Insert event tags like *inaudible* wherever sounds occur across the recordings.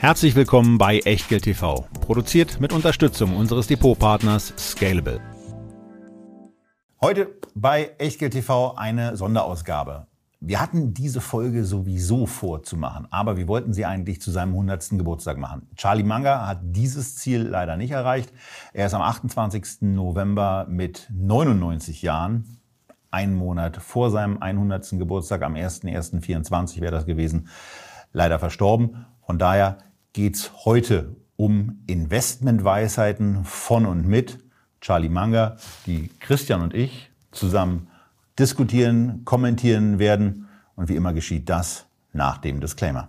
Herzlich willkommen bei Echtgeld TV, produziert mit Unterstützung unseres Depotpartners Scalable. Heute bei Echtgeld TV eine Sonderausgabe. Wir hatten diese Folge sowieso vorzumachen, aber wir wollten sie eigentlich zu seinem 100. Geburtstag machen. Charlie Manga hat dieses Ziel leider nicht erreicht. Er ist am 28. November mit 99 Jahren, einen Monat vor seinem 100. Geburtstag, am 1.1.24 wäre das gewesen, leider verstorben. Von daher geht's heute um Investmentweisheiten von und mit Charlie Manga, die Christian und ich zusammen diskutieren, kommentieren werden. Und wie immer geschieht das nach dem Disclaimer.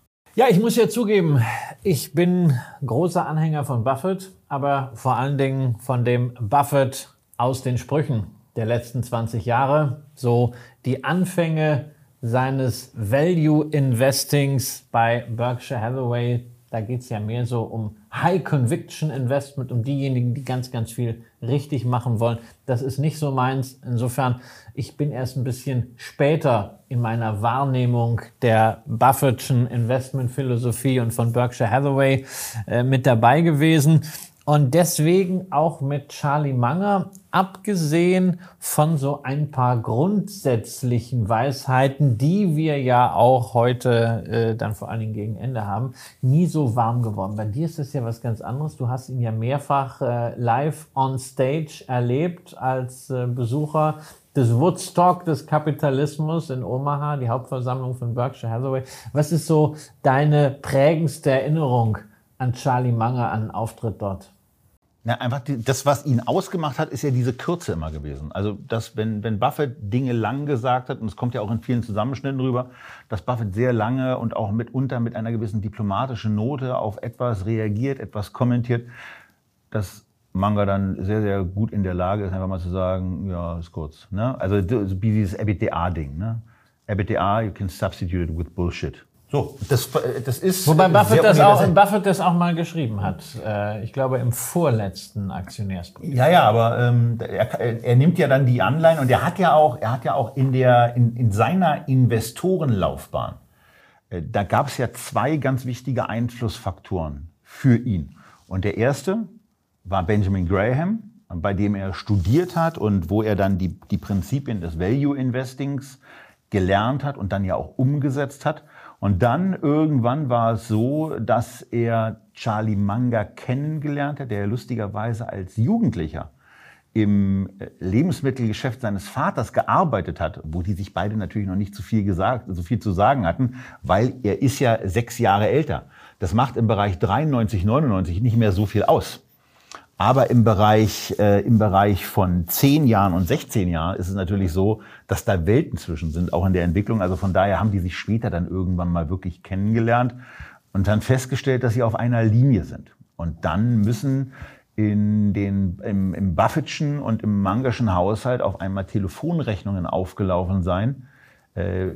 Ja, ich muss ja zugeben, ich bin großer Anhänger von Buffett, aber vor allen Dingen von dem Buffett aus den Sprüchen der letzten 20 Jahre. So die Anfänge seines Value Investings bei Berkshire Hathaway. Da geht's ja mehr so um High Conviction Investment, um diejenigen, die ganz, ganz viel richtig machen wollen. Das ist nicht so meins. Insofern ich bin erst ein bisschen später in meiner Wahrnehmung der Buffettschen Investmentphilosophie und von Berkshire Hathaway äh, mit dabei gewesen. Und deswegen auch mit Charlie Munger, abgesehen von so ein paar grundsätzlichen Weisheiten, die wir ja auch heute äh, dann vor allen Dingen gegen Ende haben, nie so warm geworden. Bei dir ist das ja was ganz anderes. Du hast ihn ja mehrfach äh, live on stage erlebt als äh, Besucher des Woodstock des Kapitalismus in Omaha, die Hauptversammlung von Berkshire Hathaway. Was ist so deine prägendste Erinnerung an Charlie Munger, an den Auftritt dort? Na, einfach die, das, was ihn ausgemacht hat, ist ja diese Kürze immer gewesen. Also, dass, wenn, wenn Buffett Dinge lang gesagt hat, und es kommt ja auch in vielen Zusammenschnitten rüber, dass Buffett sehr lange und auch mitunter mit einer gewissen diplomatischen Note auf etwas reagiert, etwas kommentiert, das Manga dann sehr, sehr gut in der Lage ist, einfach mal zu sagen, ja, ist kurz. Ne? Also wie dieses EBITDA-Ding. Ne? EBITDA, you can substitute it with Bullshit. So, das, das ist. Wobei Buffett das, auch, Buffett das auch mal geschrieben hat. Äh, ich glaube im vorletzten Aktionärsbrief. Ja, ja, aber ähm, er, er nimmt ja dann die Anleihen und er hat ja auch, er hat ja auch in der in, in seiner Investorenlaufbahn, äh, da gab es ja zwei ganz wichtige Einflussfaktoren für ihn. Und der erste, war Benjamin Graham, bei dem er studiert hat und wo er dann die, die Prinzipien des Value Investings gelernt hat und dann ja auch umgesetzt hat. Und dann irgendwann war es so, dass er Charlie Munger kennengelernt hat, der lustigerweise als Jugendlicher im äh, Lebensmittelgeschäft seines Vaters gearbeitet hat, wo die sich beide natürlich noch nicht so viel gesagt, so viel zu sagen hatten, weil er ist ja sechs Jahre älter. Das macht im Bereich 93, 99 nicht mehr so viel aus. Aber im Bereich, äh, im Bereich von 10 Jahren und 16 Jahren ist es natürlich so, dass da Welten zwischen sind, auch in der Entwicklung. Also von daher haben die sich später dann irgendwann mal wirklich kennengelernt und dann festgestellt, dass sie auf einer Linie sind. Und dann müssen in den, im, im Buffettschen und im Mangerschen Haushalt auf einmal Telefonrechnungen aufgelaufen sein, äh,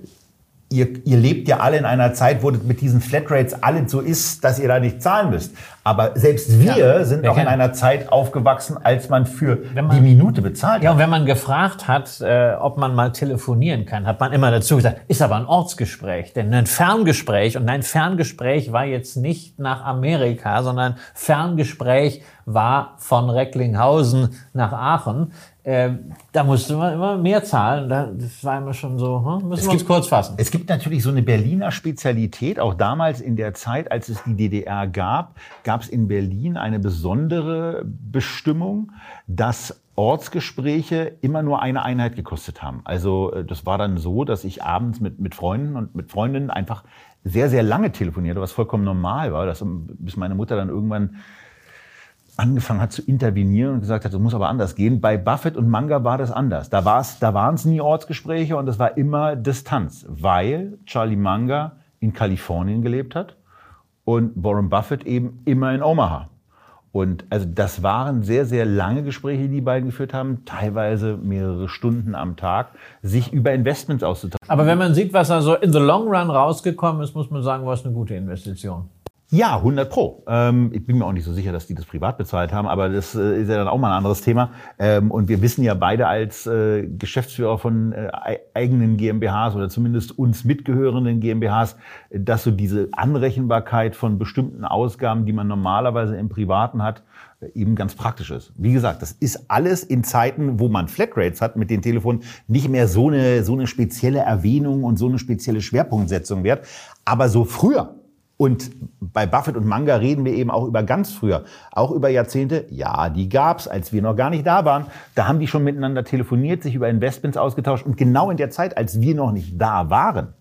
ihr, ihr lebt ja alle in einer Zeit, wo mit diesen Flatrates alles so ist, dass ihr da nicht zahlen müsst. Aber selbst wir ja, sind auch in einer Zeit aufgewachsen, als man für man, die Minute bezahlt hat. Ja, und wenn man gefragt hat, äh, ob man mal telefonieren kann, hat man immer dazu gesagt, ist aber ein Ortsgespräch. Denn ein Ferngespräch, und ein Ferngespräch war jetzt nicht nach Amerika, sondern Ferngespräch war von Recklinghausen nach Aachen. Äh, da musste man immer mehr zahlen. Das war immer schon so, hm? müssen es wir uns kurz fassen. Es gibt natürlich so eine Berliner Spezialität. Auch damals in der Zeit, als es die DDR gab, gab es in Berlin eine besondere Bestimmung, dass Ortsgespräche immer nur eine Einheit gekostet haben. Also äh, das war dann so, dass ich abends mit, mit Freunden und mit Freundinnen einfach sehr, sehr lange telefonierte, was vollkommen normal war, dass, bis meine Mutter dann irgendwann angefangen hat zu intervenieren und gesagt hat, das muss aber anders gehen. Bei Buffett und Manga war das anders. Da, war's, da waren es nie Ortsgespräche und es war immer Distanz, weil Charlie Manga in Kalifornien gelebt hat und Warren Buffett eben immer in Omaha. Und also das waren sehr, sehr lange Gespräche, die die beiden geführt haben, teilweise mehrere Stunden am Tag, sich über Investments auszutauschen. Aber wenn man sieht, was also in the long run rausgekommen ist, muss man sagen, war es eine gute Investition. Ja, 100 Pro. Ähm, ich bin mir auch nicht so sicher, dass die das privat bezahlt haben, aber das äh, ist ja dann auch mal ein anderes Thema. Ähm, und wir wissen ja beide als äh, Geschäftsführer von äh, eigenen GmbHs oder zumindest uns mitgehörenden GmbHs, dass so diese Anrechenbarkeit von bestimmten Ausgaben, die man normalerweise im Privaten hat, äh, eben ganz praktisch ist. Wie gesagt, das ist alles in Zeiten, wo man Flatrates hat mit den Telefonen, nicht mehr so eine, so eine spezielle Erwähnung und so eine spezielle Schwerpunktsetzung wert. Aber so früher, und bei Buffett und Manga reden wir eben auch über ganz früher, auch über Jahrzehnte. Ja, die gab's, als wir noch gar nicht da waren. Da haben die schon miteinander telefoniert, sich über Investments ausgetauscht. Und genau in der Zeit, als wir noch nicht da waren,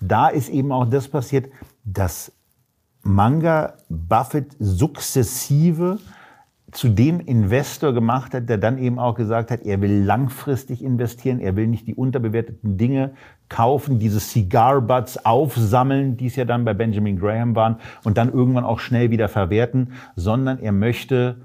da ist eben auch das passiert, dass Manga Buffett sukzessive zu dem Investor gemacht hat, der dann eben auch gesagt hat, er will langfristig investieren, er will nicht die unterbewerteten Dinge kaufen, diese Cigar Butts aufsammeln, die es ja dann bei Benjamin Graham waren, und dann irgendwann auch schnell wieder verwerten, sondern er möchte,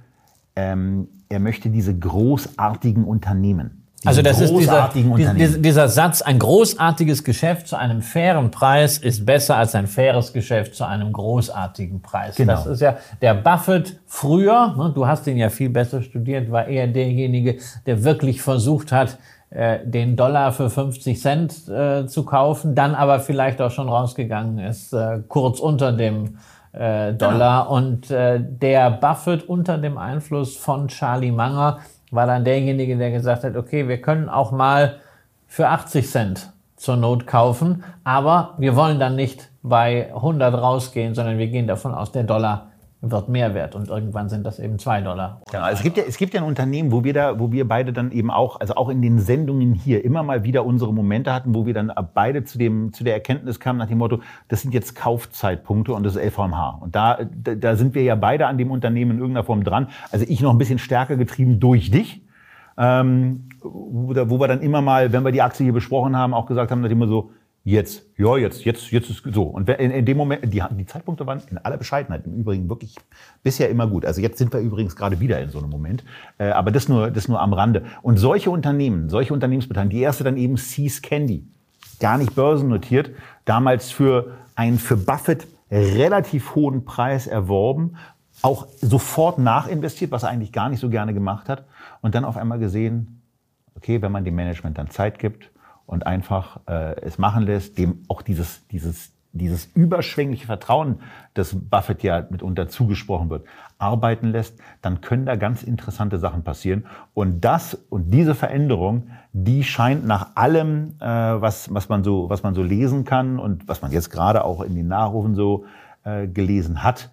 ähm, er möchte diese großartigen Unternehmen also das ist dieser, dieser, dieser Satz, ein großartiges Geschäft zu einem fairen Preis ist besser als ein faires Geschäft zu einem großartigen Preis. Genau. Das ist ja der Buffett früher, ne, du hast ihn ja viel besser studiert, war eher derjenige, der wirklich versucht hat, äh, den Dollar für 50 Cent äh, zu kaufen, dann aber vielleicht auch schon rausgegangen ist, äh, kurz unter dem äh, Dollar. Genau. Und äh, der Buffett unter dem Einfluss von Charlie Munger war dann derjenige, der gesagt hat, okay, wir können auch mal für 80 Cent zur Not kaufen, aber wir wollen dann nicht bei 100 rausgehen, sondern wir gehen davon aus, der Dollar wird mehr wert und irgendwann sind das eben zwei Dollar. Also es gibt ja, es gibt ja ein Unternehmen, wo wir da, wo wir beide dann eben auch, also auch in den Sendungen hier immer mal wieder unsere Momente hatten, wo wir dann beide zu dem, zu der Erkenntnis kamen nach dem Motto, das sind jetzt Kaufzeitpunkte und das ist LVMH. Und da, da, da sind wir ja beide an dem Unternehmen in irgendeiner Form dran. Also ich noch ein bisschen stärker getrieben durch dich. Ähm, wo, wo wir dann immer mal, wenn wir die Aktie hier besprochen haben, auch gesagt haben, dass immer so, Jetzt, ja, jetzt, jetzt, jetzt ist so. Und in, in dem Moment, die, die Zeitpunkte waren in aller Bescheidenheit im Übrigen wirklich bisher immer gut. Also jetzt sind wir übrigens gerade wieder in so einem Moment. Äh, aber das nur, das nur am Rande. Und solche Unternehmen, solche Unternehmensbeteiligungen, die erste dann eben Seas Candy, gar nicht börsennotiert, damals für einen für Buffett relativ hohen Preis erworben, auch sofort nachinvestiert, was er eigentlich gar nicht so gerne gemacht hat. Und dann auf einmal gesehen, okay, wenn man dem Management dann Zeit gibt, und einfach äh, es machen lässt, dem auch dieses, dieses, dieses überschwängliche Vertrauen, das Buffett ja mitunter zugesprochen wird, arbeiten lässt, dann können da ganz interessante Sachen passieren. Und das und diese Veränderung, die scheint nach allem, äh, was, was, man so, was man so lesen kann und was man jetzt gerade auch in den Nachrufen so äh, gelesen hat,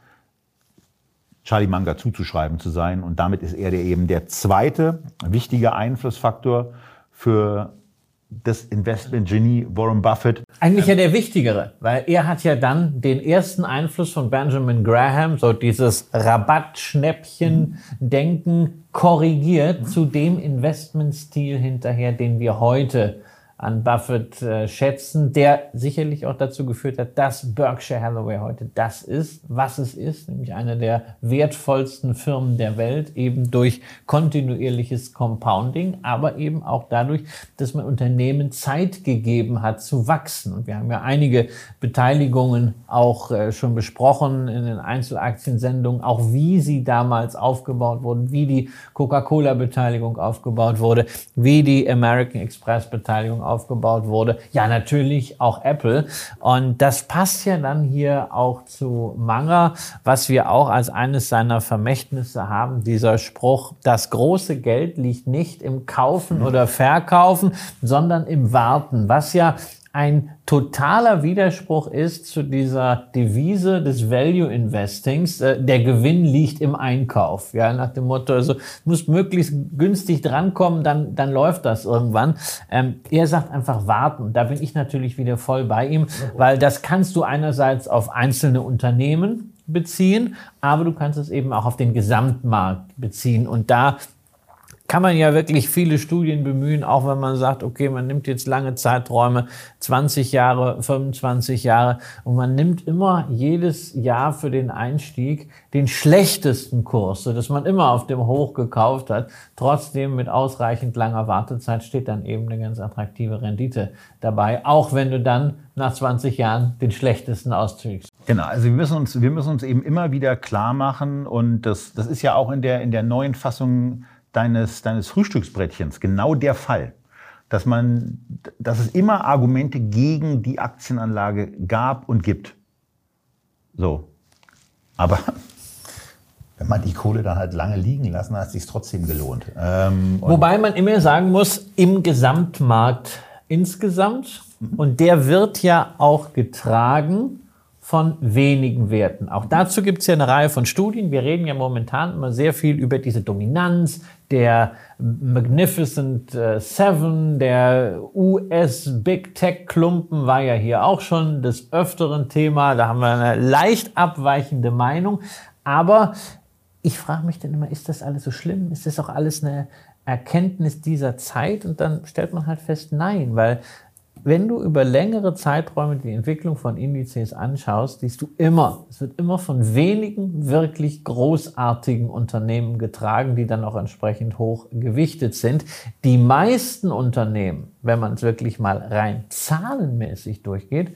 Charlie Manga zuzuschreiben zu sein. Und damit ist er der eben der zweite wichtige Einflussfaktor für das Investment-Genie Warren Buffett. Eigentlich ja der wichtigere, weil er hat ja dann den ersten Einfluss von Benjamin Graham, so dieses Rabattschnäppchen-Denken korrigiert zu dem Investmentstil hinterher, den wir heute an Buffett äh, schätzen, der sicherlich auch dazu geführt hat, dass Berkshire Hathaway heute das ist, was es ist, nämlich eine der wertvollsten Firmen der Welt, eben durch kontinuierliches Compounding, aber eben auch dadurch, dass man Unternehmen Zeit gegeben hat zu wachsen. Und wir haben ja einige Beteiligungen auch äh, schon besprochen in den Einzelaktiensendungen, auch wie sie damals aufgebaut wurden, wie die Coca-Cola-Beteiligung aufgebaut wurde, wie die American Express-Beteiligung aufgebaut wurde. Ja, natürlich auch Apple. Und das passt ja dann hier auch zu Manger, was wir auch als eines seiner Vermächtnisse haben, dieser Spruch, das große Geld liegt nicht im Kaufen oder Verkaufen, sondern im Warten, was ja ein totaler Widerspruch ist zu dieser Devise des Value Investings. Äh, der Gewinn liegt im Einkauf. Ja, nach dem Motto, also muss möglichst günstig drankommen, dann, dann läuft das irgendwann. Ähm, er sagt einfach warten. Da bin ich natürlich wieder voll bei ihm, weil das kannst du einerseits auf einzelne Unternehmen beziehen, aber du kannst es eben auch auf den Gesamtmarkt beziehen. Und da kann man ja wirklich viele Studien bemühen, auch wenn man sagt, okay, man nimmt jetzt lange Zeiträume, 20 Jahre, 25 Jahre, und man nimmt immer jedes Jahr für den Einstieg den schlechtesten Kurs, sodass man immer auf dem Hoch gekauft hat. Trotzdem mit ausreichend langer Wartezeit steht dann eben eine ganz attraktive Rendite dabei, auch wenn du dann nach 20 Jahren den schlechtesten auszügst. Genau, also wir müssen uns, wir müssen uns eben immer wieder klar machen und das, das ist ja auch in der, in der neuen Fassung deines, deines Frühstücksbrettchens genau der Fall, dass man, dass es immer Argumente gegen die Aktienanlage gab und gibt. So. Aber *laughs* wenn man die Kohle dann halt lange liegen lassen, hat es sich trotzdem gelohnt. Ähm, Wobei man immer sagen muss, im Gesamtmarkt insgesamt, mhm. und der wird ja auch getragen von wenigen Werten. Auch dazu gibt es ja eine Reihe von Studien. Wir reden ja momentan immer sehr viel über diese Dominanz der Magnificent äh, Seven, der US Big Tech Klumpen war ja hier auch schon des öfteren Thema. Da haben wir eine leicht abweichende Meinung. Aber ich frage mich dann immer, ist das alles so schlimm? Ist das auch alles eine Erkenntnis dieser Zeit? Und dann stellt man halt fest, nein, weil wenn du über längere Zeiträume die Entwicklung von Indizes anschaust, siehst du immer, es wird immer von wenigen wirklich großartigen Unternehmen getragen, die dann auch entsprechend hoch gewichtet sind. Die meisten Unternehmen, wenn man es wirklich mal rein zahlenmäßig durchgeht,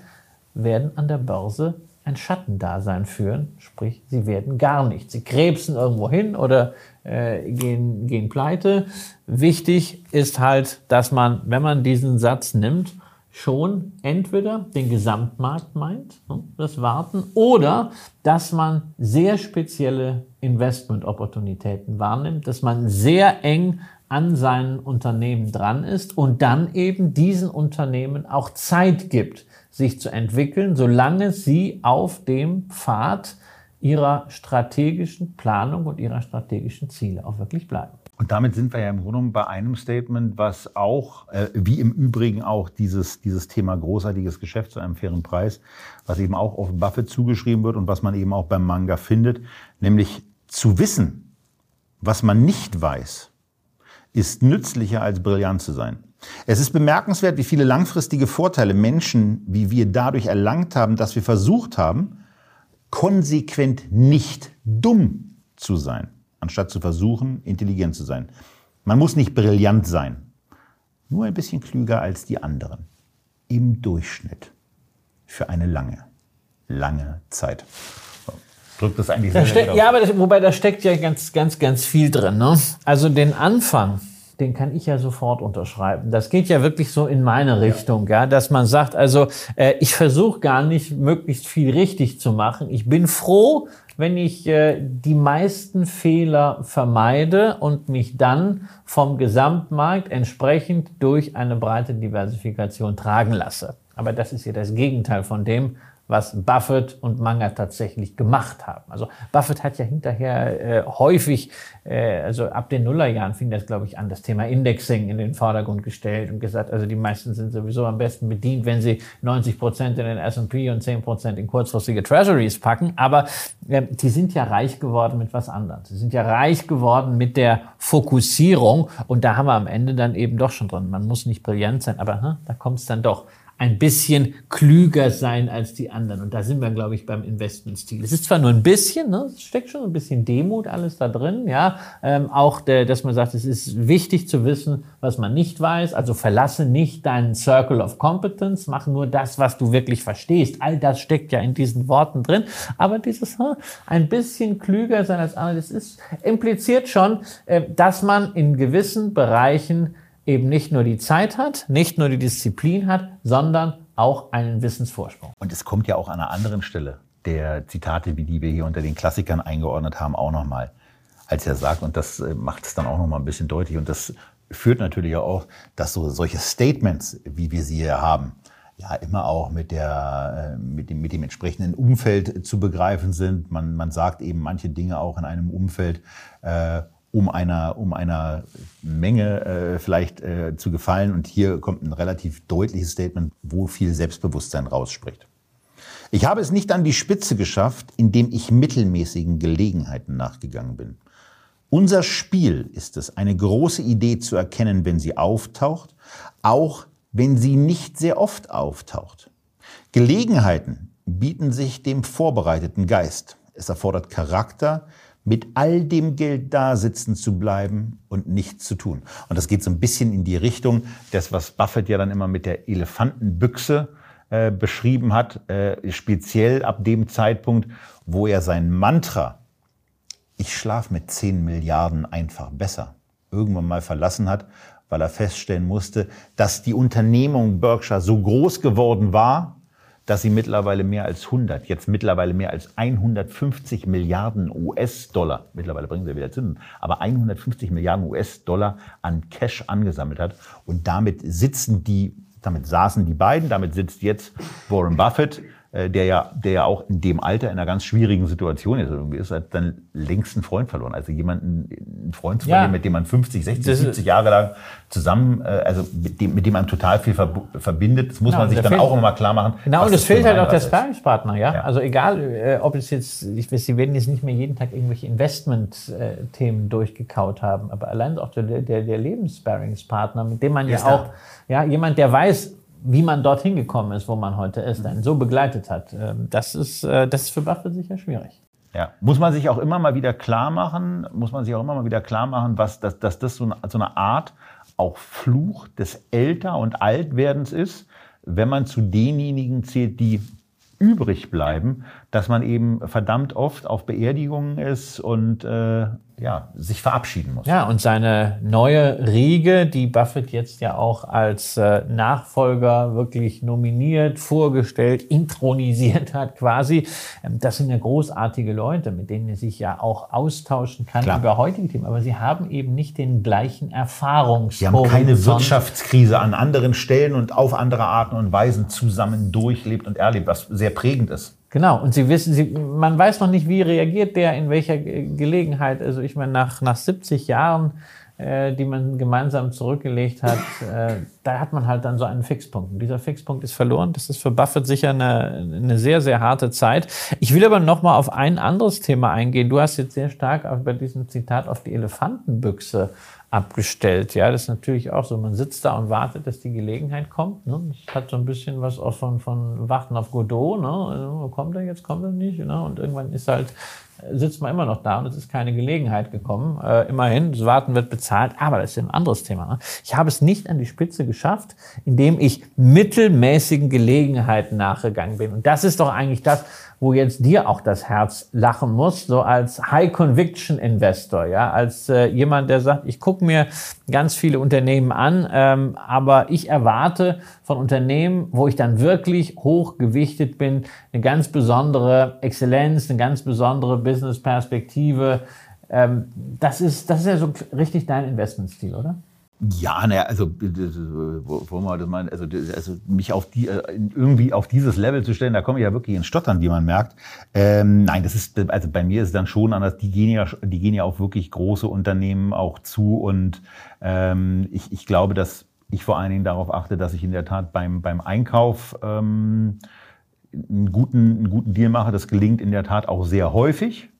werden an der Börse ein Schattendasein führen, sprich, sie werden gar nicht. Sie krebsen irgendwo hin oder äh, gehen, gehen pleite. Wichtig ist halt, dass man, wenn man diesen Satz nimmt, schon entweder den Gesamtmarkt meint, ne, das Warten, oder dass man sehr spezielle Investment-Opportunitäten wahrnimmt, dass man sehr eng an seinen Unternehmen dran ist und dann eben diesen Unternehmen auch Zeit gibt, sich zu entwickeln, solange sie auf dem Pfad ihrer strategischen Planung und ihrer strategischen Ziele auch wirklich bleiben. Und damit sind wir ja im Grunde genommen bei einem Statement, was auch, äh, wie im Übrigen auch dieses, dieses Thema großartiges Geschäft zu einem fairen Preis, was eben auch auf Buffett zugeschrieben wird und was man eben auch beim Manga findet, nämlich zu wissen, was man nicht weiß, ist nützlicher als brillant zu sein. Es ist bemerkenswert, wie viele langfristige Vorteile Menschen wie wir dadurch erlangt haben, dass wir versucht haben, konsequent nicht dumm zu sein anstatt zu versuchen, intelligent zu sein. Man muss nicht brillant sein, nur ein bisschen klüger als die anderen. Im Durchschnitt. Für eine lange, lange Zeit. So. Drückt das eigentlich sehr, da Ja, aber das, wobei da steckt ja ganz, ganz, ganz viel drin. Ne? Also den Anfang, den kann ich ja sofort unterschreiben. Das geht ja wirklich so in meine Richtung, ja, ja dass man sagt, also äh, ich versuche gar nicht möglichst viel richtig zu machen. Ich bin froh, wenn ich äh, die meisten Fehler vermeide und mich dann vom Gesamtmarkt entsprechend durch eine breite Diversifikation tragen lasse. Aber das ist ja das Gegenteil von dem, was Buffett und Manga tatsächlich gemacht haben. Also Buffett hat ja hinterher äh, häufig, äh, also ab den Nullerjahren fing das, glaube ich, an, das Thema Indexing in den Vordergrund gestellt und gesagt, also die meisten sind sowieso am besten bedient, wenn sie 90 Prozent in den S&P und 10 Prozent in kurzfristige Treasuries packen. Aber äh, die sind ja reich geworden mit was anderem. Sie sind ja reich geworden mit der Fokussierung und da haben wir am Ende dann eben doch schon drin. Man muss nicht brillant sein, aber hm, da kommt es dann doch ein bisschen klüger sein als die anderen. Und da sind wir, glaube ich, beim Investmentstil. Es ist zwar nur ein bisschen, ne, es steckt schon ein bisschen Demut alles da drin, ja, ähm, auch, der, dass man sagt, es ist wichtig zu wissen, was man nicht weiß. Also verlasse nicht deinen Circle of Competence, mach nur das, was du wirklich verstehst. All das steckt ja in diesen Worten drin. Aber dieses hm, ein bisschen klüger sein als andere, das ist impliziert schon, äh, dass man in gewissen Bereichen eben nicht nur die Zeit hat, nicht nur die Disziplin hat, sondern auch einen Wissensvorsprung. Und es kommt ja auch an einer anderen Stelle der Zitate, wie die wir hier unter den Klassikern eingeordnet haben, auch nochmal, als er sagt, und das äh, macht es dann auch nochmal ein bisschen deutlich, und das führt natürlich auch, dass so solche Statements, wie wir sie hier haben, ja immer auch mit, der, äh, mit, dem, mit dem entsprechenden Umfeld zu begreifen sind. Man, man sagt eben manche Dinge auch in einem Umfeld, äh, um einer, um einer Menge äh, vielleicht äh, zu gefallen. Und hier kommt ein relativ deutliches Statement, wo viel Selbstbewusstsein rausspricht. Ich habe es nicht an die Spitze geschafft, indem ich mittelmäßigen Gelegenheiten nachgegangen bin, Unser Spiel ist es, eine große Idee zu erkennen, wenn sie auftaucht, auch wenn sie nicht sehr oft auftaucht. Gelegenheiten bieten sich dem vorbereiteten Geist. Es erfordert Charakter, mit all dem Geld da sitzen zu bleiben und nichts zu tun. Und das geht so ein bisschen in die Richtung, das, was Buffett ja dann immer mit der Elefantenbüchse äh, beschrieben hat, äh, speziell ab dem Zeitpunkt, wo er sein Mantra, ich schlafe mit 10 Milliarden einfach besser, irgendwann mal verlassen hat, weil er feststellen musste, dass die Unternehmung Berkshire so groß geworden war, dass sie mittlerweile mehr als 100, jetzt mittlerweile mehr als 150 Milliarden US-Dollar, mittlerweile bringen sie wieder Zinsen, aber 150 Milliarden US-Dollar an Cash angesammelt hat. Und damit sitzen die, damit saßen die beiden, damit sitzt jetzt Warren Buffett der ja, der ja auch in dem Alter in einer ganz schwierigen Situation ist. Irgendwie ist hat dann längst einen Freund verloren. Also jemanden, einen Freund zu verlieren, ja. mit dem man 50, 60, das 70 Jahre lang zusammen, äh, also mit dem, mit dem man total viel verbindet, das muss genau, man sich dann auch immer klar machen. Genau, und es fehlt halt auch der Sparingspartner, ja? ja? Also egal, äh, ob es jetzt, ich weiß, Sie werden jetzt nicht mehr jeden Tag irgendwelche Investment-Themen durchgekaut haben, aber allein auch der, der, der Lebenssparringspartner, mit dem man ja auch, ja, jemand, der weiß, wie man dorthin gekommen ist, wo man heute ist, einen so begleitet hat. Ähm, das ist, äh, das ist für Buffett sicher schwierig. Ja, muss man sich auch immer mal wieder klar machen, muss man sich auch immer mal wieder klar machen, was, dass, dass das so eine, so eine Art auch Fluch des Älter- und Altwerdens ist, wenn man zu denjenigen zählt, die übrig bleiben, dass man eben verdammt oft auf Beerdigungen ist und äh, ja, sich verabschieden muss. Ja, und seine neue Riege, die Buffett jetzt ja auch als äh, Nachfolger wirklich nominiert, vorgestellt, *laughs* intronisiert hat quasi, ähm, das sind ja großartige Leute, mit denen er sich ja auch austauschen kann Klar. über heutige Themen. Aber sie haben eben nicht den gleichen Erfahrungshorizont. Sie haben keine Wirtschaftskrise an anderen Stellen und auf andere Arten und Weisen zusammen durchlebt und erlebt, was sehr prägend ist. Genau, und Sie wissen, Sie, man weiß noch nicht, wie reagiert der, in welcher Gelegenheit. Also ich meine, nach, nach 70 Jahren, äh, die man gemeinsam zurückgelegt hat, äh, da hat man halt dann so einen Fixpunkt. Und dieser Fixpunkt ist verloren. Das ist für Buffett sicher eine, eine sehr, sehr harte Zeit. Ich will aber noch mal auf ein anderes Thema eingehen. Du hast jetzt sehr stark bei diesem Zitat auf die Elefantenbüchse abgestellt. Ja, das ist natürlich auch so. Man sitzt da und wartet, dass die Gelegenheit kommt. Ne? Das hat so ein bisschen was auch von, von Warten auf Godot. Ne? Also, kommt er jetzt, kommt er nicht? Ne? Und irgendwann ist halt, sitzt man immer noch da und es ist keine Gelegenheit gekommen. Äh, immerhin, das Warten wird bezahlt, aber das ist ein anderes Thema. Ne? Ich habe es nicht an die Spitze geschafft, indem ich mittelmäßigen Gelegenheiten nachgegangen bin. Und das ist doch eigentlich das, wo jetzt dir auch das Herz lachen muss, so als High Conviction Investor, ja, als äh, jemand, der sagt, ich gucke mir ganz viele Unternehmen an, ähm, aber ich erwarte von Unternehmen, wo ich dann wirklich hochgewichtet bin, eine ganz besondere Exzellenz, eine ganz besondere Business-Perspektive. Ähm, das ist, das ist ja so richtig dein Investmentstil, oder? Ja, naja, also wo man das meinen, also, also mich auf die äh, irgendwie auf dieses Level zu stellen, da komme ich ja wirklich ins Stottern, wie man merkt. Ähm, nein, das ist also bei mir ist es dann schon anders. Die gehen ja, die gehen ja auf wirklich große Unternehmen auch zu und ähm, ich, ich glaube, dass ich vor allen Dingen darauf achte, dass ich in der Tat beim beim Einkauf ähm, einen guten einen guten Deal mache. Das gelingt in der Tat auch sehr häufig,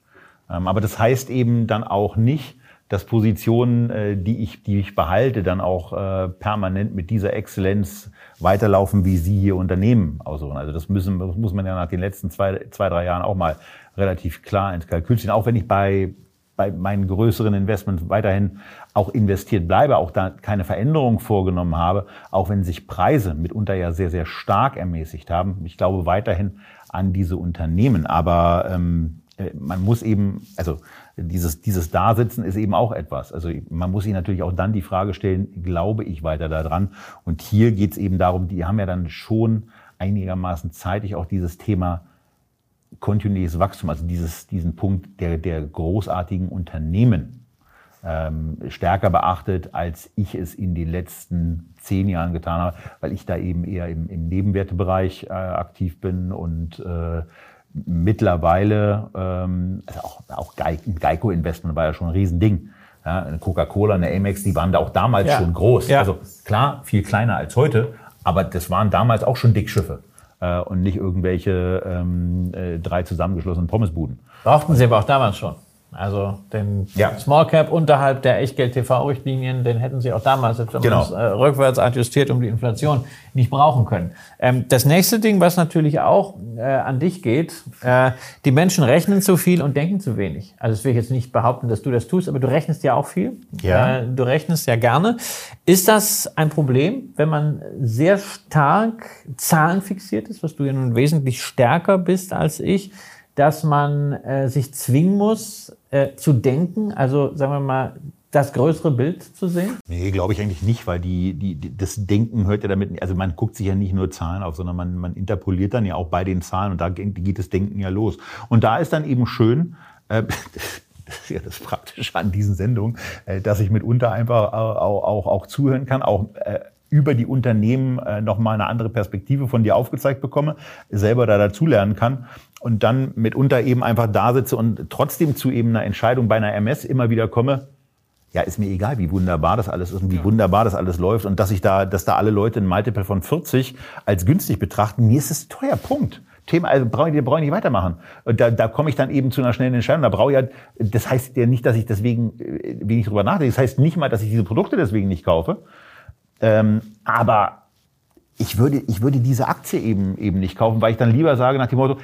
ähm, aber das heißt eben dann auch nicht dass Positionen, äh, die ich, die ich behalte, dann auch äh, permanent mit dieser Exzellenz weiterlaufen, wie Sie hier Unternehmen aussuchen. Also das müssen, das muss man ja nach den letzten zwei, zwei, drei Jahren auch mal relativ klar ins Kalkül ziehen. Auch wenn ich bei, bei meinen größeren Investments weiterhin auch investiert bleibe, auch da keine Veränderung vorgenommen habe, auch wenn sich Preise mitunter ja sehr, sehr stark ermäßigt haben. Ich glaube weiterhin an diese Unternehmen. Aber ähm, äh, man muss eben, also dieses, dieses Dasitzen ist eben auch etwas. Also man muss sich natürlich auch dann die Frage stellen, glaube ich weiter daran? Und hier geht es eben darum, die haben ja dann schon einigermaßen zeitig auch dieses Thema kontinuierliches Wachstum, also dieses, diesen Punkt der, der großartigen Unternehmen ähm, stärker beachtet, als ich es in den letzten zehn Jahren getan habe, weil ich da eben eher im, im Nebenwertebereich äh, aktiv bin und äh, mittlerweile, ähm, also auch, auch Geico-Investment war ja schon ein Riesending. Ja, Coca-Cola, eine Amex, die waren da auch damals ja. schon groß. Ja. Also klar, viel kleiner als heute, aber das waren damals auch schon Dickschiffe äh, und nicht irgendwelche ähm, äh, drei zusammengeschlossenen Pommesbuden. Brauchten sie aber auch damals schon. Also den ja. Small Cap unterhalb der Echtgeld-TV-Richtlinien, den hätten Sie auch damals, wenn genau. man es äh, rückwärts adjustiert, um die Inflation nicht brauchen können. Ähm, das nächste Ding, was natürlich auch äh, an dich geht, äh, die Menschen rechnen zu viel und denken zu wenig. Also das will ich jetzt nicht behaupten, dass du das tust, aber du rechnest ja auch viel. Ja. Äh, du rechnest ja gerne. Ist das ein Problem, wenn man sehr stark zahlenfixiert ist, was du ja nun wesentlich stärker bist als ich? Dass man äh, sich zwingen muss, äh, zu denken, also sagen wir mal, das größere Bild zu sehen? Nee, glaube ich eigentlich nicht, weil die, die, das Denken hört ja damit, also man guckt sich ja nicht nur Zahlen auf, sondern man, man interpoliert dann ja auch bei den Zahlen und da geht das Denken ja los. Und da ist dann eben schön, äh, *laughs* das ist ja das Praktische an diesen Sendungen, äh, dass ich mitunter einfach auch, auch, auch zuhören kann, auch äh, über die Unternehmen äh, nochmal eine andere Perspektive von dir aufgezeigt bekomme, selber da dazulernen kann und dann mitunter eben einfach da sitze und trotzdem zu eben einer Entscheidung bei einer MS immer wieder komme, ja, ist mir egal, wie wunderbar das alles ist und wie ja. wunderbar das alles läuft und dass ich da, dass da alle Leute ein Multiple von 40 als günstig betrachten. Mir ist es teuer, Punkt. Thema, also brauche ich, brauche ich nicht weitermachen. Und da, da komme ich dann eben zu einer schnellen Entscheidung. Da brauche ich ja, das heißt ja nicht, dass ich deswegen äh, wenig drüber nachdenke. Das heißt nicht mal, dass ich diese Produkte deswegen nicht kaufe, ähm, aber ich würde, ich würde diese Aktie eben, eben nicht kaufen, weil ich dann lieber sage nach dem Motto,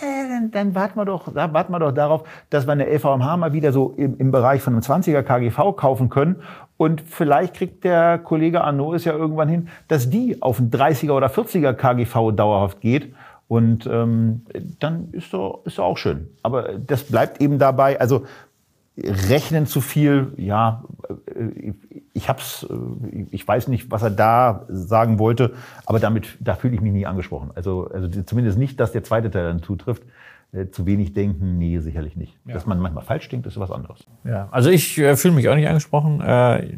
hä, dann, dann warten wir doch, warten wir doch darauf, dass wir eine LVMH mal wieder so im, im Bereich von einem 20er KGV kaufen können. Und vielleicht kriegt der Kollege Arnaud es ja irgendwann hin, dass die auf ein 30er oder 40er KGV dauerhaft geht. Und ähm, dann ist doch, ist doch auch schön. Aber das bleibt eben dabei. Also rechnen zu viel, ja, äh, ich hab's, äh, ich weiß nicht, was er da sagen wollte, aber damit, da fühle ich mich nie angesprochen. Also, also zumindest nicht, dass der zweite Teil dann zutrifft. Äh, zu wenig denken, nee, sicherlich nicht. Ja. Dass man manchmal falsch denkt, ist was anderes. Ja, also ich äh, fühle mich auch nicht angesprochen. Äh,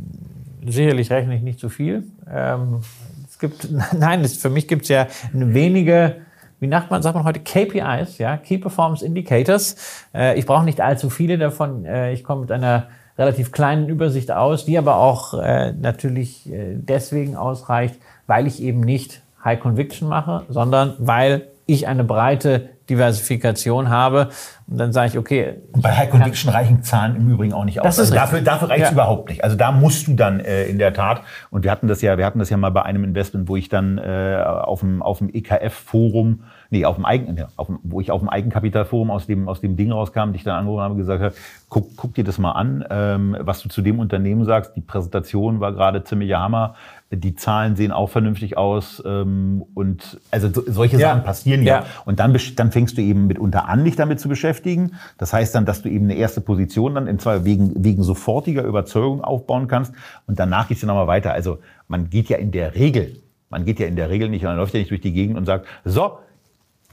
sicherlich rechne ich nicht zu viel. Ähm, es gibt, *laughs* nein, es, für mich gibt es ja wenige wie sagt man, sagt man heute KPIs, ja, Key Performance Indicators. Äh, ich brauche nicht allzu viele davon. Äh, ich komme mit einer relativ kleinen Übersicht aus, die aber auch äh, natürlich äh, deswegen ausreicht, weil ich eben nicht High Conviction mache, sondern weil ich eine breite Diversifikation habe. Und dann sage ich, okay. Und bei High Conviction reichen Zahlen im Übrigen auch nicht aus. Das ist also dafür, dafür reicht es ja. überhaupt nicht. Also da musst du dann äh, in der Tat, und wir hatten das ja, wir hatten das ja mal bei einem Investment, wo ich dann äh, auf dem, auf dem EKF-Forum nee, auf dem Eigen, auf dem, wo ich auf dem Eigenkapitalforum aus dem, aus dem Ding rauskam, dich dann angerufen habe und gesagt habe, guck, guck dir das mal an, ähm, was du zu dem Unternehmen sagst. Die Präsentation war gerade ziemlicher Hammer. Die Zahlen sehen auch vernünftig aus ähm, und also so, solche ja. Sachen passieren ja. ja. Und dann, dann fängst du eben mitunter an, dich damit zu beschäftigen. Das heißt dann, dass du eben eine erste Position dann in zwei wegen, wegen sofortiger Überzeugung aufbauen kannst und danach gehst du nochmal weiter. Also man geht ja in der Regel, man geht ja in der Regel nicht, man läuft ja nicht durch die Gegend und sagt, so,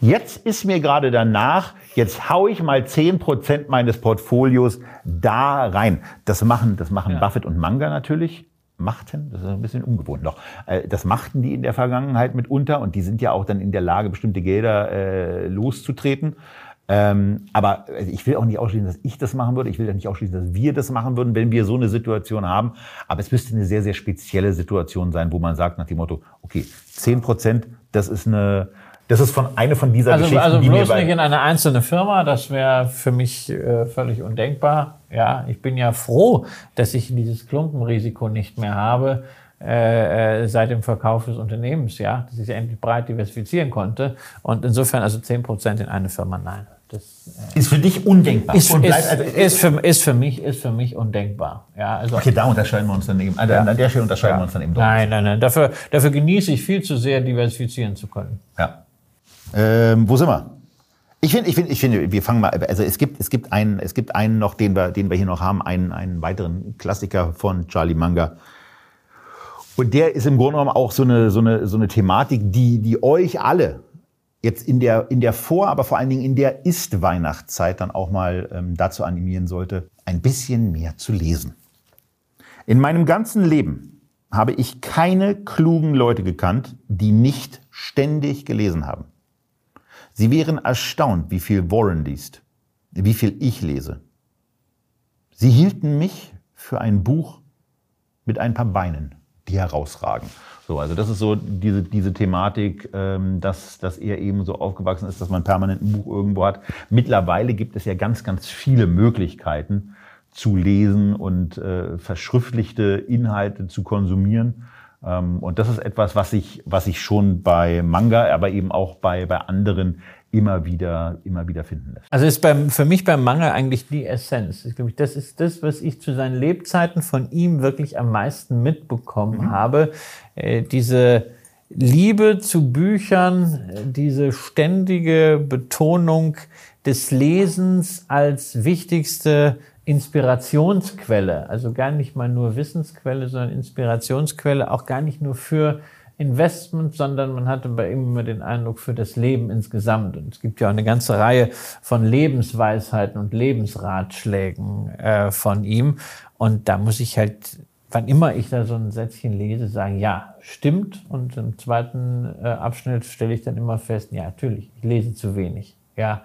Jetzt ist mir gerade danach, jetzt hau ich mal zehn Prozent meines Portfolios da rein. Das machen, das machen ja. Buffett und Manga natürlich. Machten, das ist ein bisschen ungewohnt noch. Äh, das machten die in der Vergangenheit mitunter und die sind ja auch dann in der Lage, bestimmte Gelder äh, loszutreten. Ähm, aber ich will auch nicht ausschließen, dass ich das machen würde. Ich will auch nicht ausschließen, dass wir das machen würden, wenn wir so eine Situation haben. Aber es müsste eine sehr, sehr spezielle Situation sein, wo man sagt nach dem Motto, okay, zehn Prozent, das ist eine, das ist von eine von dieser also, Geschichten, also die bloß nicht in eine einzelne Firma, das wäre für mich äh, völlig undenkbar. Ja, ich bin ja froh, dass ich dieses Klumpenrisiko nicht mehr habe äh, äh seit dem Verkauf des Unternehmens, ja, dass ich endlich breit diversifizieren konnte. Und insofern also zehn Prozent in eine Firma, nein. Das, äh, ist für dich undenkbar. Ist, ist, also, ist, für, ist, für mich, ist für mich undenkbar. Ja, also, okay, da unterscheiden wir uns dann eben. Also ja. An der Stelle unterscheiden ja. wir uns dann eben. Doch. Nein, nein, nein. Dafür, dafür genieße ich viel zu sehr, diversifizieren zu können. Ja. Ähm, wo sind wir? Ich finde, ich finde, ich finde, wir fangen mal, also es gibt, es gibt einen, es gibt einen noch, den wir, den wir hier noch haben, einen, einen weiteren Klassiker von Charlie Manga. Und der ist im Grunde genommen auch so eine, so eine, so eine Thematik, die, die euch alle jetzt in der, in der Vor-, aber vor allen Dingen in der Ist-Weihnachtszeit dann auch mal ähm, dazu animieren sollte, ein bisschen mehr zu lesen. In meinem ganzen Leben habe ich keine klugen Leute gekannt, die nicht ständig gelesen haben. Sie wären erstaunt, wie viel Warren liest, wie viel ich lese. Sie hielten mich für ein Buch mit ein paar Beinen. die herausragen. So, also das ist so diese, diese Thematik, ähm, dass, dass er eben so aufgewachsen ist, dass man permanent ein Buch irgendwo hat. Mittlerweile gibt es ja ganz, ganz viele Möglichkeiten zu lesen und äh, verschriftlichte Inhalte zu konsumieren. Ähm, und das ist etwas, was ich, was ich schon bei Manga, aber eben auch bei, bei anderen immer wieder, immer wieder finden lässt. Also ist beim, für mich beim Manga eigentlich die Essenz. Ich glaube, das ist das, was ich zu seinen Lebzeiten von ihm wirklich am meisten mitbekommen mhm. habe. Äh, diese Liebe zu Büchern, diese ständige Betonung des Lesens als wichtigste Inspirationsquelle, also gar nicht mal nur Wissensquelle, sondern Inspirationsquelle, auch gar nicht nur für Investment, sondern man hatte bei ihm immer den Eindruck für das Leben insgesamt. Und es gibt ja auch eine ganze Reihe von Lebensweisheiten und Lebensratschlägen äh, von ihm. Und da muss ich halt, wann immer ich da so ein Sätzchen lese, sagen, ja, stimmt. Und im zweiten äh, Abschnitt stelle ich dann immer fest, ja, natürlich, ich lese zu wenig. Ja,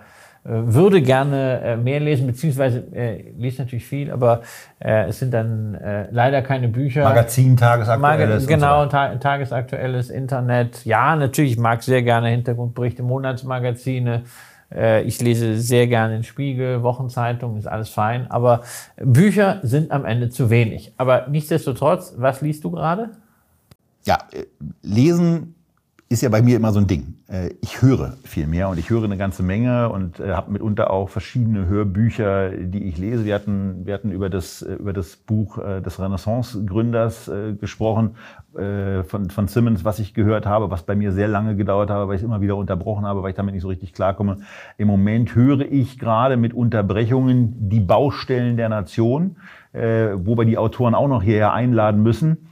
würde gerne äh, mehr lesen, beziehungsweise äh, liest natürlich viel, aber äh, es sind dann äh, leider keine Bücher. Magazin, tagesaktuelles. Mag genau, so. ta tagesaktuelles Internet. Ja, natürlich, ich mag sehr gerne Hintergrundberichte, Monatsmagazine. Äh, ich lese sehr gerne den Spiegel, Wochenzeitungen, ist alles fein. Aber Bücher sind am Ende zu wenig. Aber nichtsdestotrotz, was liest du gerade? Ja, lesen ist ja bei mir immer so ein Ding. Äh, ich höre viel mehr und ich höre eine ganze Menge und äh, habe mitunter auch verschiedene Hörbücher, die ich lese. Wir hatten, wir hatten über, das, äh, über das Buch des Renaissance-Gründers gesprochen, von, von Simmons, was ich gehört habe, was bei mir sehr lange gedauert habe, weil ich es immer wieder unterbrochen habe, weil ich damit nicht so richtig klarkomme. Im Moment höre ich gerade mit Unterbrechungen die Baustellen der Nation, wo wir die Autoren auch noch hierher einladen müssen.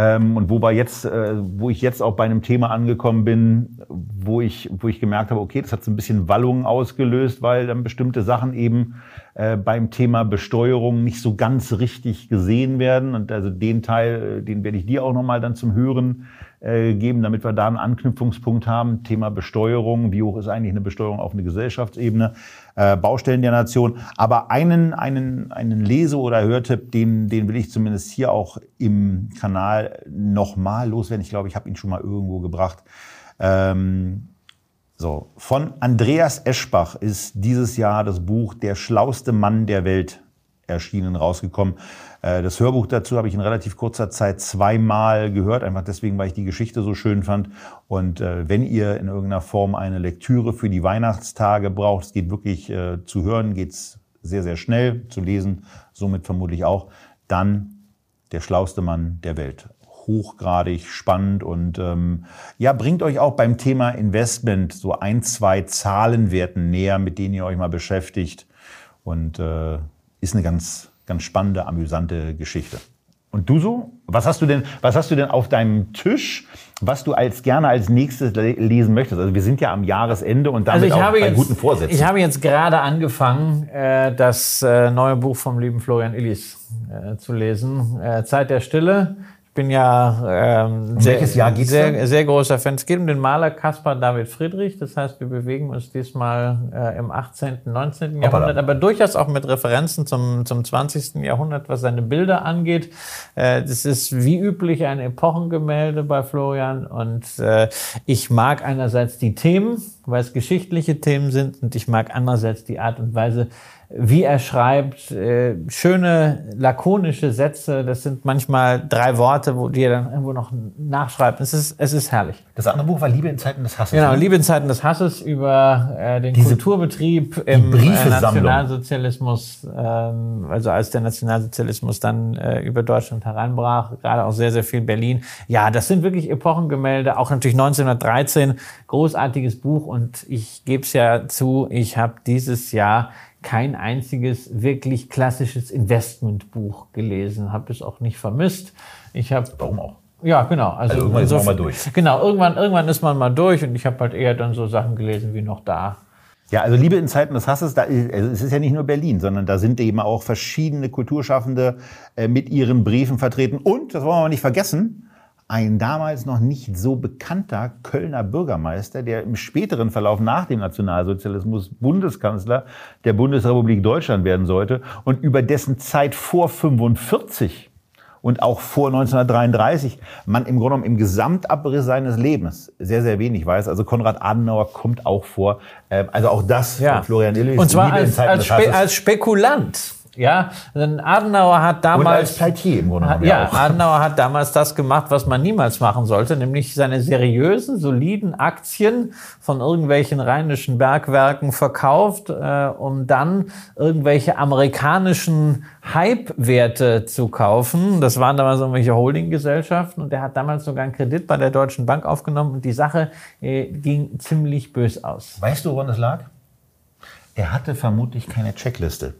Ähm, und wo, wir jetzt, äh, wo ich jetzt auch bei einem Thema angekommen bin, wo ich, wo ich gemerkt habe, okay, das hat so ein bisschen Wallungen ausgelöst, weil dann bestimmte Sachen eben äh, beim Thema Besteuerung nicht so ganz richtig gesehen werden. Und also den Teil, äh, den werde ich dir auch nochmal dann zum Hören äh, geben, damit wir da einen Anknüpfungspunkt haben. Thema Besteuerung, wie hoch ist eigentlich eine Besteuerung auf eine Gesellschaftsebene, äh, Baustellen der Nation. Aber einen, einen, einen Lese- oder Hörtipp, den, den will ich zumindest hier auch im Kanal nochmal loswerden. Ich glaube, ich habe ihn schon mal irgendwo gebracht. Ähm, so, von Andreas Eschbach ist dieses Jahr das Buch Der schlauste Mann der Welt erschienen, rausgekommen. Äh, das Hörbuch dazu habe ich in relativ kurzer Zeit zweimal gehört, einfach deswegen, weil ich die Geschichte so schön fand. Und äh, wenn ihr in irgendeiner Form eine Lektüre für die Weihnachtstage braucht, es geht wirklich äh, zu hören, geht's sehr, sehr schnell, zu lesen, somit vermutlich auch, dann der schlauste Mann der Welt hochgradig spannend und ähm, ja, bringt euch auch beim Thema Investment so ein, zwei Zahlenwerten näher, mit denen ihr euch mal beschäftigt. Und äh, ist eine ganz, ganz spannende, amüsante Geschichte. Und du so? Was hast du denn, was hast du denn auf deinem Tisch, was du als gerne als nächstes lesen möchtest? Also wir sind ja am Jahresende und damit also auch bei jetzt, guten Vorsätzen. Ich habe jetzt gerade angefangen, äh, das äh, neue Buch vom lieben Florian Illis äh, zu lesen. Äh, Zeit der Stille bin ja ähm, um sehr, Jahr geht's sehr, sehr großer Fan. Es geht um den Maler Caspar David Friedrich. Das heißt, wir bewegen uns diesmal äh, im 18., 19. Jahrhundert, aber durchaus auch mit Referenzen zum, zum 20. Jahrhundert, was seine Bilder angeht. Äh, das ist wie üblich ein Epochengemälde bei Florian und äh, ich mag einerseits die Themen, weil es geschichtliche Themen sind und ich mag andererseits die Art und Weise, wie er schreibt, äh, schöne lakonische Sätze. Das sind manchmal drei Worte, wo die er dann irgendwo noch nachschreibt. Es ist, es ist herrlich. Das andere Buch war Liebe in Zeiten des Hasses. Genau, ne? Liebe in Zeiten des Hasses über äh, den Diese, Kulturbetrieb im äh, Nationalsozialismus, ähm, also als der Nationalsozialismus dann äh, über Deutschland heranbrach, gerade auch sehr, sehr viel Berlin. Ja, das sind wirklich Epochengemälde, auch natürlich 1913, großartiges Buch und ich gebe es ja zu, ich habe dieses Jahr kein einziges wirklich klassisches Investmentbuch gelesen, habe es auch nicht vermisst. Ich habe Warum auch? Ja, genau. Also, also irgendwann ist man mal durch. Genau, irgendwann, irgendwann ist man mal durch und ich habe halt eher dann so Sachen gelesen wie noch da. Ja, also Liebe in Zeiten des Hasses, da, also es ist ja nicht nur Berlin, sondern da sind eben auch verschiedene Kulturschaffende äh, mit ihren Briefen vertreten. Und, das wollen wir aber nicht vergessen, ein damals noch nicht so bekannter Kölner Bürgermeister, der im späteren Verlauf nach dem Nationalsozialismus Bundeskanzler der Bundesrepublik Deutschland werden sollte und über dessen Zeit vor 45 und auch vor 1933 man im Grunde genommen im Gesamtabriss seines Lebens sehr, sehr wenig weiß. Also Konrad Adenauer kommt auch vor. Ähm, also auch das ja. von Florian Illich. Und zwar als, als, Spe als Spekulant. Ja, denn Adenauer hat damals. Und als Pleitier im Grunde genommen. Ja, ja Adenauer hat damals das gemacht, was man niemals machen sollte, nämlich seine seriösen, soliden Aktien von irgendwelchen rheinischen Bergwerken verkauft, äh, um dann irgendwelche amerikanischen Hype-Werte zu kaufen. Das waren damals irgendwelche Holdinggesellschaften und er hat damals sogar einen Kredit bei der Deutschen Bank aufgenommen und die Sache äh, ging ziemlich bös aus. Weißt du, woran das lag? Er hatte vermutlich keine Checkliste.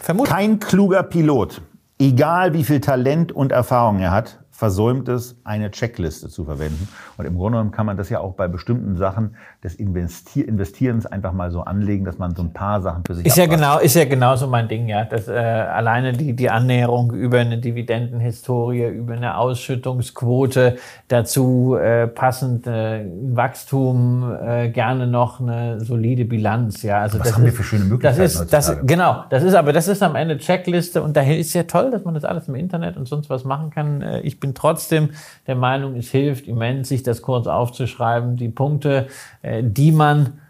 Vermutlich. Kein kluger Pilot, egal wie viel Talent und Erfahrung er hat, versäumt es, eine Checkliste zu verwenden. Und im Grunde genommen kann man das ja auch bei bestimmten Sachen des Investier Investierens einfach mal so anlegen, dass man so ein paar Sachen für sich ist ja genau Ist ja genauso mein Ding, ja. Das, äh, alleine die, die Annäherung über eine Dividendenhistorie, über eine Ausschüttungsquote, dazu äh, passend äh, Wachstum, äh, gerne noch eine solide Bilanz, ja. Also Was das haben ist, wir für schöne Möglichkeiten das ist, das, Genau, das ist aber, das ist am Ende Checkliste und daher ist ja toll, dass man das alles im Internet und sonst was machen kann. Äh, ich bin bin trotzdem der Meinung, es hilft immens, sich das kurz aufzuschreiben, die Punkte, äh, die man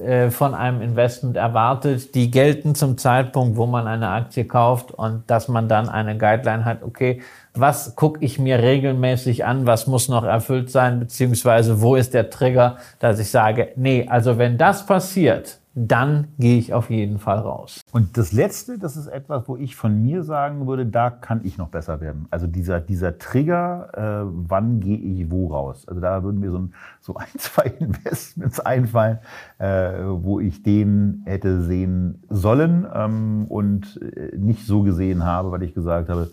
äh, von einem Investment erwartet, die gelten zum Zeitpunkt, wo man eine Aktie kauft und dass man dann eine Guideline hat, okay, was gucke ich mir regelmäßig an, was muss noch erfüllt sein, beziehungsweise wo ist der Trigger, dass ich sage, nee, also wenn das passiert, dann gehe ich auf jeden Fall raus. Und das Letzte, das ist etwas, wo ich von mir sagen würde, da kann ich noch besser werden. Also dieser, dieser Trigger, äh, wann gehe ich wo raus? Also da würden mir so ein, so ein *laughs* zwei Investments einfallen, äh, wo ich den hätte sehen sollen ähm, und äh, nicht so gesehen habe, weil ich gesagt habe,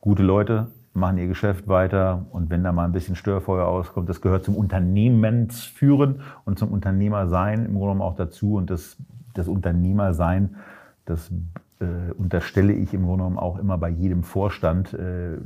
gute Leute, machen ihr Geschäft weiter. Und wenn da mal ein bisschen Störfeuer auskommt, das gehört zum Unternehmensführen und zum Unternehmersein im Grunde genommen auch dazu. Und das, das Unternehmersein, das äh, unterstelle ich im Grunde genommen auch immer bei jedem Vorstand, äh,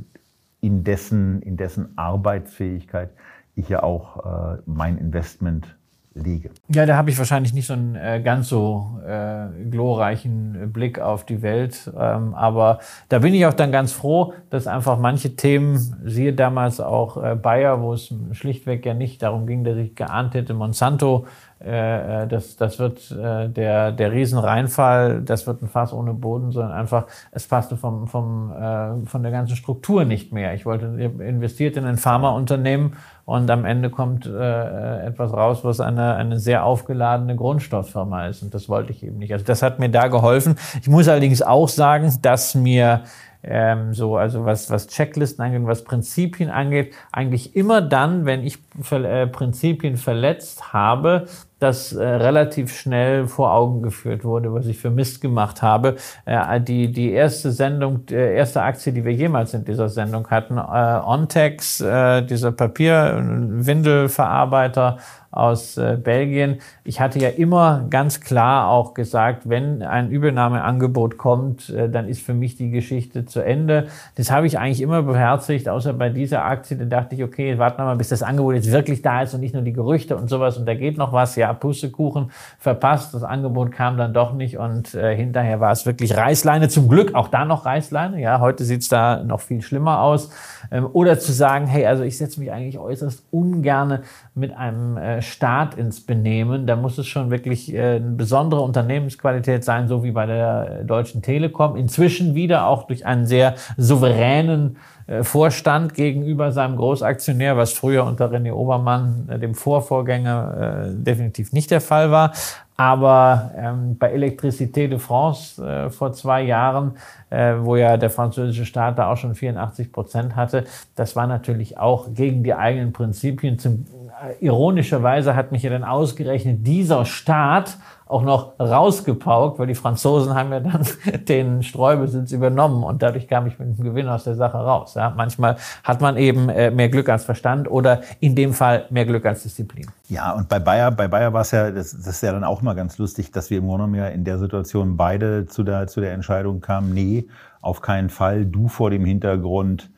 in, dessen, in dessen Arbeitsfähigkeit ich ja auch äh, mein Investment liege. Ja, da habe ich wahrscheinlich nicht so einen äh, ganz so äh, glorreichen Blick auf die Welt. Ähm, aber da bin ich auch dann ganz froh, dass einfach manche Themen, siehe damals auch äh, Bayer, wo es schlichtweg ja nicht darum ging, dass ich geahnt hätte, Monsanto äh, das, das wird äh, der, der Riesenreinfall, das wird ein Fass ohne Boden, sondern einfach, es passte vom, vom, äh, von der ganzen Struktur nicht mehr. Ich wollte investiert in ein Pharmaunternehmen und am Ende kommt äh, etwas raus, was eine, eine sehr aufgeladene Grundstofffirma ist. Und das wollte ich eben nicht. Also das hat mir da geholfen. Ich muss allerdings auch sagen, dass mir ähm, so, also was, was Checklisten angeht, was Prinzipien angeht, eigentlich immer dann, wenn ich äh, Prinzipien verletzt habe, das äh, relativ schnell vor Augen geführt wurde, was ich für Mist gemacht habe. Äh, die, die erste Sendung, die erste Aktie, die wir jemals in dieser Sendung hatten, äh, Ontex, äh, dieser Papierwindelverarbeiter aus äh, Belgien. Ich hatte ja immer ganz klar auch gesagt, wenn ein Übernahmeangebot kommt, äh, dann ist für mich die Geschichte zu Ende. Das habe ich eigentlich immer beherzigt, außer bei dieser Aktie. Da dachte ich, okay, warten wir mal, bis das Angebot jetzt wirklich da ist und nicht nur die Gerüchte und sowas und da geht noch was. Ja, Pustekuchen verpasst. Das Angebot kam dann doch nicht und äh, hinterher war es wirklich Reißleine. Zum Glück auch da noch Reißleine. Ja, heute sieht's da noch viel schlimmer aus. Ähm, oder zu sagen, hey, also ich setze mich eigentlich äußerst ungerne mit einem äh, Staat ins Benehmen. Da muss es schon wirklich äh, eine besondere Unternehmensqualität sein, so wie bei der Deutschen Telekom. Inzwischen wieder auch durch einen sehr souveränen äh, Vorstand gegenüber seinem Großaktionär, was früher unter René Obermann, dem Vorvorgänger, definitiv nicht der Fall war. Aber ähm, bei Electricité de France äh, vor zwei Jahren, äh, wo ja der französische Staat da auch schon 84 Prozent hatte, das war natürlich auch gegen die eigenen Prinzipien. Zum, äh, ironischerweise hat mich ja dann ausgerechnet dieser Staat auch noch rausgepaukt, weil die Franzosen haben ja dann *laughs* den Streubesitz übernommen und dadurch kam ich mit einem Gewinn aus der Sache raus. Ja, manchmal hat man eben äh, mehr Glück als Verstand oder in dem Fall mehr Glück als Disziplin. Ja, und bei Bayer, bei Bayer war es ja, das, das ist ja dann auch mal ganz lustig, dass wir im Grunde genommen ja in der Situation beide zu der, zu der Entscheidung kamen, nee, auf keinen Fall, du vor dem Hintergrund,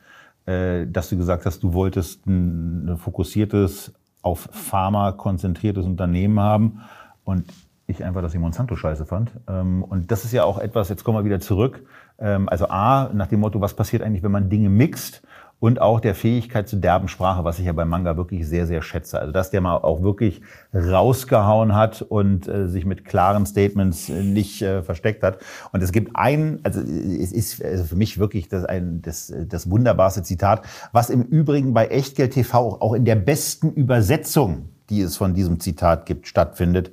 äh, dass du gesagt hast, du wolltest ein, ein fokussiertes, auf Pharma konzentriertes Unternehmen haben. Und ich einfach, dass ich Monsanto scheiße fand. Ähm, und das ist ja auch etwas, jetzt kommen wir wieder zurück. Ähm, also A, nach dem Motto, was passiert eigentlich, wenn man Dinge mixt? und auch der Fähigkeit zu derben Sprache, was ich ja beim Manga wirklich sehr, sehr schätze. Also dass der mal auch wirklich rausgehauen hat und äh, sich mit klaren Statements äh, nicht äh, versteckt hat. Und es gibt ein, also es ist also für mich wirklich das, ein, das, das wunderbarste Zitat, was im Übrigen bei Echtgeld TV auch in der besten Übersetzung, die es von diesem Zitat gibt, stattfindet,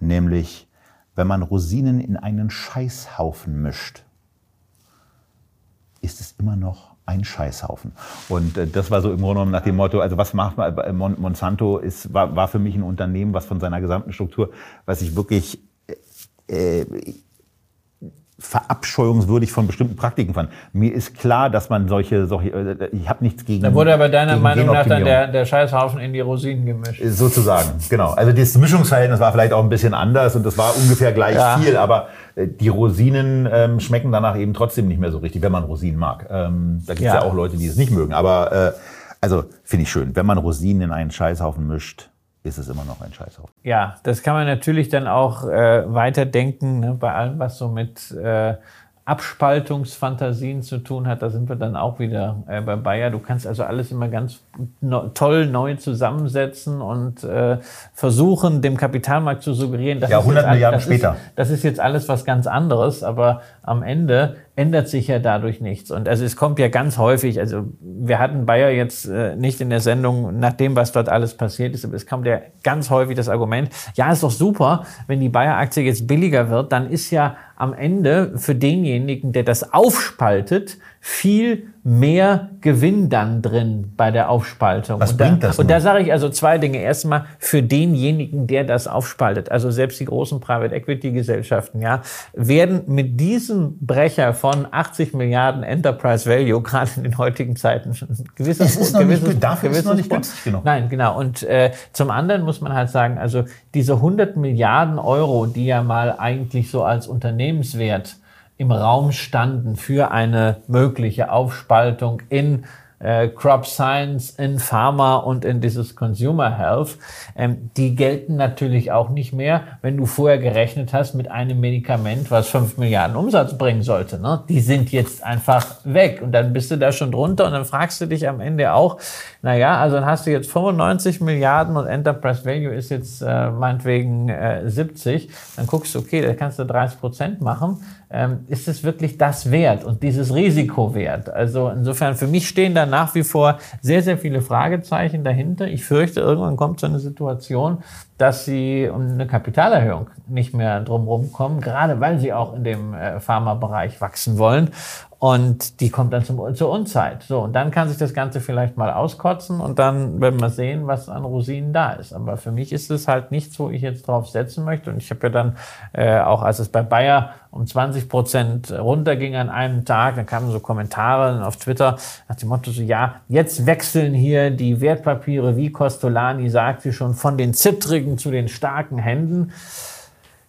nämlich wenn man Rosinen in einen Scheißhaufen mischt, ist es immer noch ein Scheißhaufen. Und äh, das war so im Grunde genommen nach dem Motto, also was macht man, äh, Monsanto ist, war, war für mich ein Unternehmen, was von seiner gesamten Struktur, was ich wirklich äh, äh verabscheuungswürdig von bestimmten Praktiken fand. Mir ist klar, dass man solche, solche äh, ich habe nichts gegen. Da wurde aber deiner Meinung nach dann der, der Scheißhaufen in die Rosinen gemischt. Sozusagen, genau. Also das Mischungsverhältnis war vielleicht auch ein bisschen anders und das war ungefähr gleich ja. viel, aber äh, die Rosinen ähm, schmecken danach eben trotzdem nicht mehr so richtig, wenn man Rosinen mag. Ähm, da gibt es ja. ja. auch Leute, die es nicht mögen, aber äh, also finde ich schön, wenn man Rosinen in einen Scheißhaufen mischt ist es immer noch ein Scheißhaufen. Ja, das kann man natürlich dann auch äh, weiterdenken, ne, bei allem, was so mit äh, Abspaltungsfantasien zu tun hat. Da sind wir dann auch wieder äh, bei Bayer. Du kannst also alles immer ganz no toll neu zusammensetzen und äh, versuchen, dem Kapitalmarkt zu suggerieren, dass ja, 100 Milliarden das später. Ist, das ist jetzt alles was ganz anderes, aber am Ende ändert sich ja dadurch nichts. Und also es kommt ja ganz häufig, also wir hatten Bayer jetzt äh, nicht in der Sendung nach dem, was dort alles passiert ist, aber es kommt ja ganz häufig das Argument, ja, ist doch super, wenn die Bayer-Aktie jetzt billiger wird, dann ist ja am Ende für denjenigen, der das aufspaltet, viel mehr Gewinn dann drin bei der Aufspaltung. Was und bringt da, das? Und da sage ich also zwei Dinge. Erstmal für denjenigen, der das aufspaltet, also selbst die großen Private Equity Gesellschaften, ja, werden mit diesem Brecher von 80 Milliarden Enterprise Value gerade in den heutigen Zeiten gewisses, es ist noch gewisses, nicht, dafür gewisses ist noch nicht günstig genug. Nein, genau. Und äh, zum anderen muss man halt sagen, also diese 100 Milliarden Euro, die ja mal eigentlich so als Unternehmenswert im Raum standen für eine mögliche Aufspaltung in äh, Crop Science, in Pharma und in dieses Consumer Health, ähm, die gelten natürlich auch nicht mehr, wenn du vorher gerechnet hast mit einem Medikament, was 5 Milliarden Umsatz bringen sollte. Ne? Die sind jetzt einfach weg und dann bist du da schon drunter und dann fragst du dich am Ende auch, naja, also dann hast du jetzt 95 Milliarden und Enterprise Value ist jetzt äh, meinetwegen äh, 70, dann guckst du, okay, da kannst du 30 Prozent machen ähm, ist es wirklich das wert und dieses Risiko wert? Also insofern, für mich stehen da nach wie vor sehr, sehr viele Fragezeichen dahinter. Ich fürchte, irgendwann kommt so eine Situation, dass sie um eine Kapitalerhöhung nicht mehr drumherum kommen, gerade weil sie auch in dem äh, Pharmabereich wachsen wollen. Und die kommt dann zum, zur Unzeit. So, und dann kann sich das Ganze vielleicht mal auskotzen und dann werden wir sehen, was an Rosinen da ist. Aber für mich ist es halt nichts, wo ich jetzt drauf setzen möchte. Und ich habe ja dann, äh, auch als es bei Bayer um 20 Prozent runterging an einem Tag, dann kamen so Kommentare auf Twitter nach dem Motto so, ja, jetzt wechseln hier die Wertpapiere, wie Costolani sagt sie schon, von den zittrigen zu den starken Händen.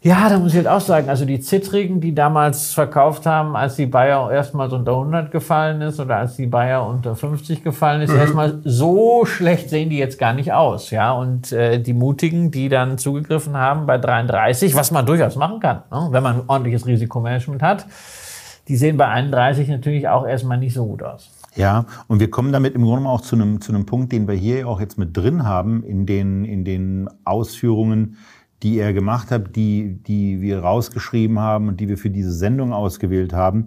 Ja, da muss ich halt auch sagen, also die Zittrigen, die damals verkauft haben, als die Bayer erstmals unter 100 gefallen ist oder als die Bayer unter 50 gefallen ist, mhm. erstmal so schlecht sehen die jetzt gar nicht aus, ja. Und äh, die Mutigen, die dann zugegriffen haben bei 33, was man durchaus machen kann, ne? wenn man ein ordentliches Risikomanagement hat, die sehen bei 31 natürlich auch erstmal nicht so gut aus. Ja, und wir kommen damit im Grunde auch zu einem, zu einem Punkt, den wir hier auch jetzt mit drin haben in den, in den Ausführungen, die er gemacht hat, die, die wir rausgeschrieben haben und die wir für diese Sendung ausgewählt haben.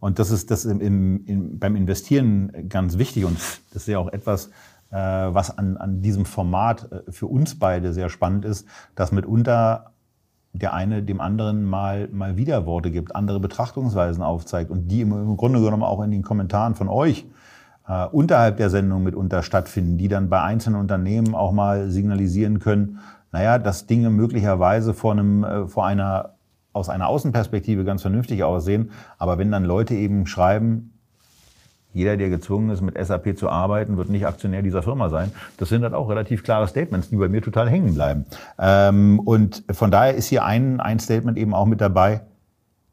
Und das ist das im, im, im, beim Investieren ganz wichtig und das ist ja auch etwas, äh, was an, an diesem Format äh, für uns beide sehr spannend ist, dass mitunter der eine dem anderen mal, mal Widerworte gibt, andere Betrachtungsweisen aufzeigt und die im, Grunde genommen auch in den Kommentaren von euch äh, unterhalb der Sendung mitunter stattfinden, die dann bei einzelnen Unternehmen auch mal signalisieren können, naja, dass Dinge möglicherweise vor, einem, äh, vor einer, aus einer Außenperspektive ganz vernünftig aussehen. Aber wenn dann Leute eben schreiben, jeder, der gezwungen ist, mit SAP zu arbeiten, wird nicht Aktionär dieser Firma sein. Das sind dann auch relativ klare Statements, die bei mir total hängen bleiben. Ähm, und von daher ist hier ein, ein Statement eben auch mit dabei.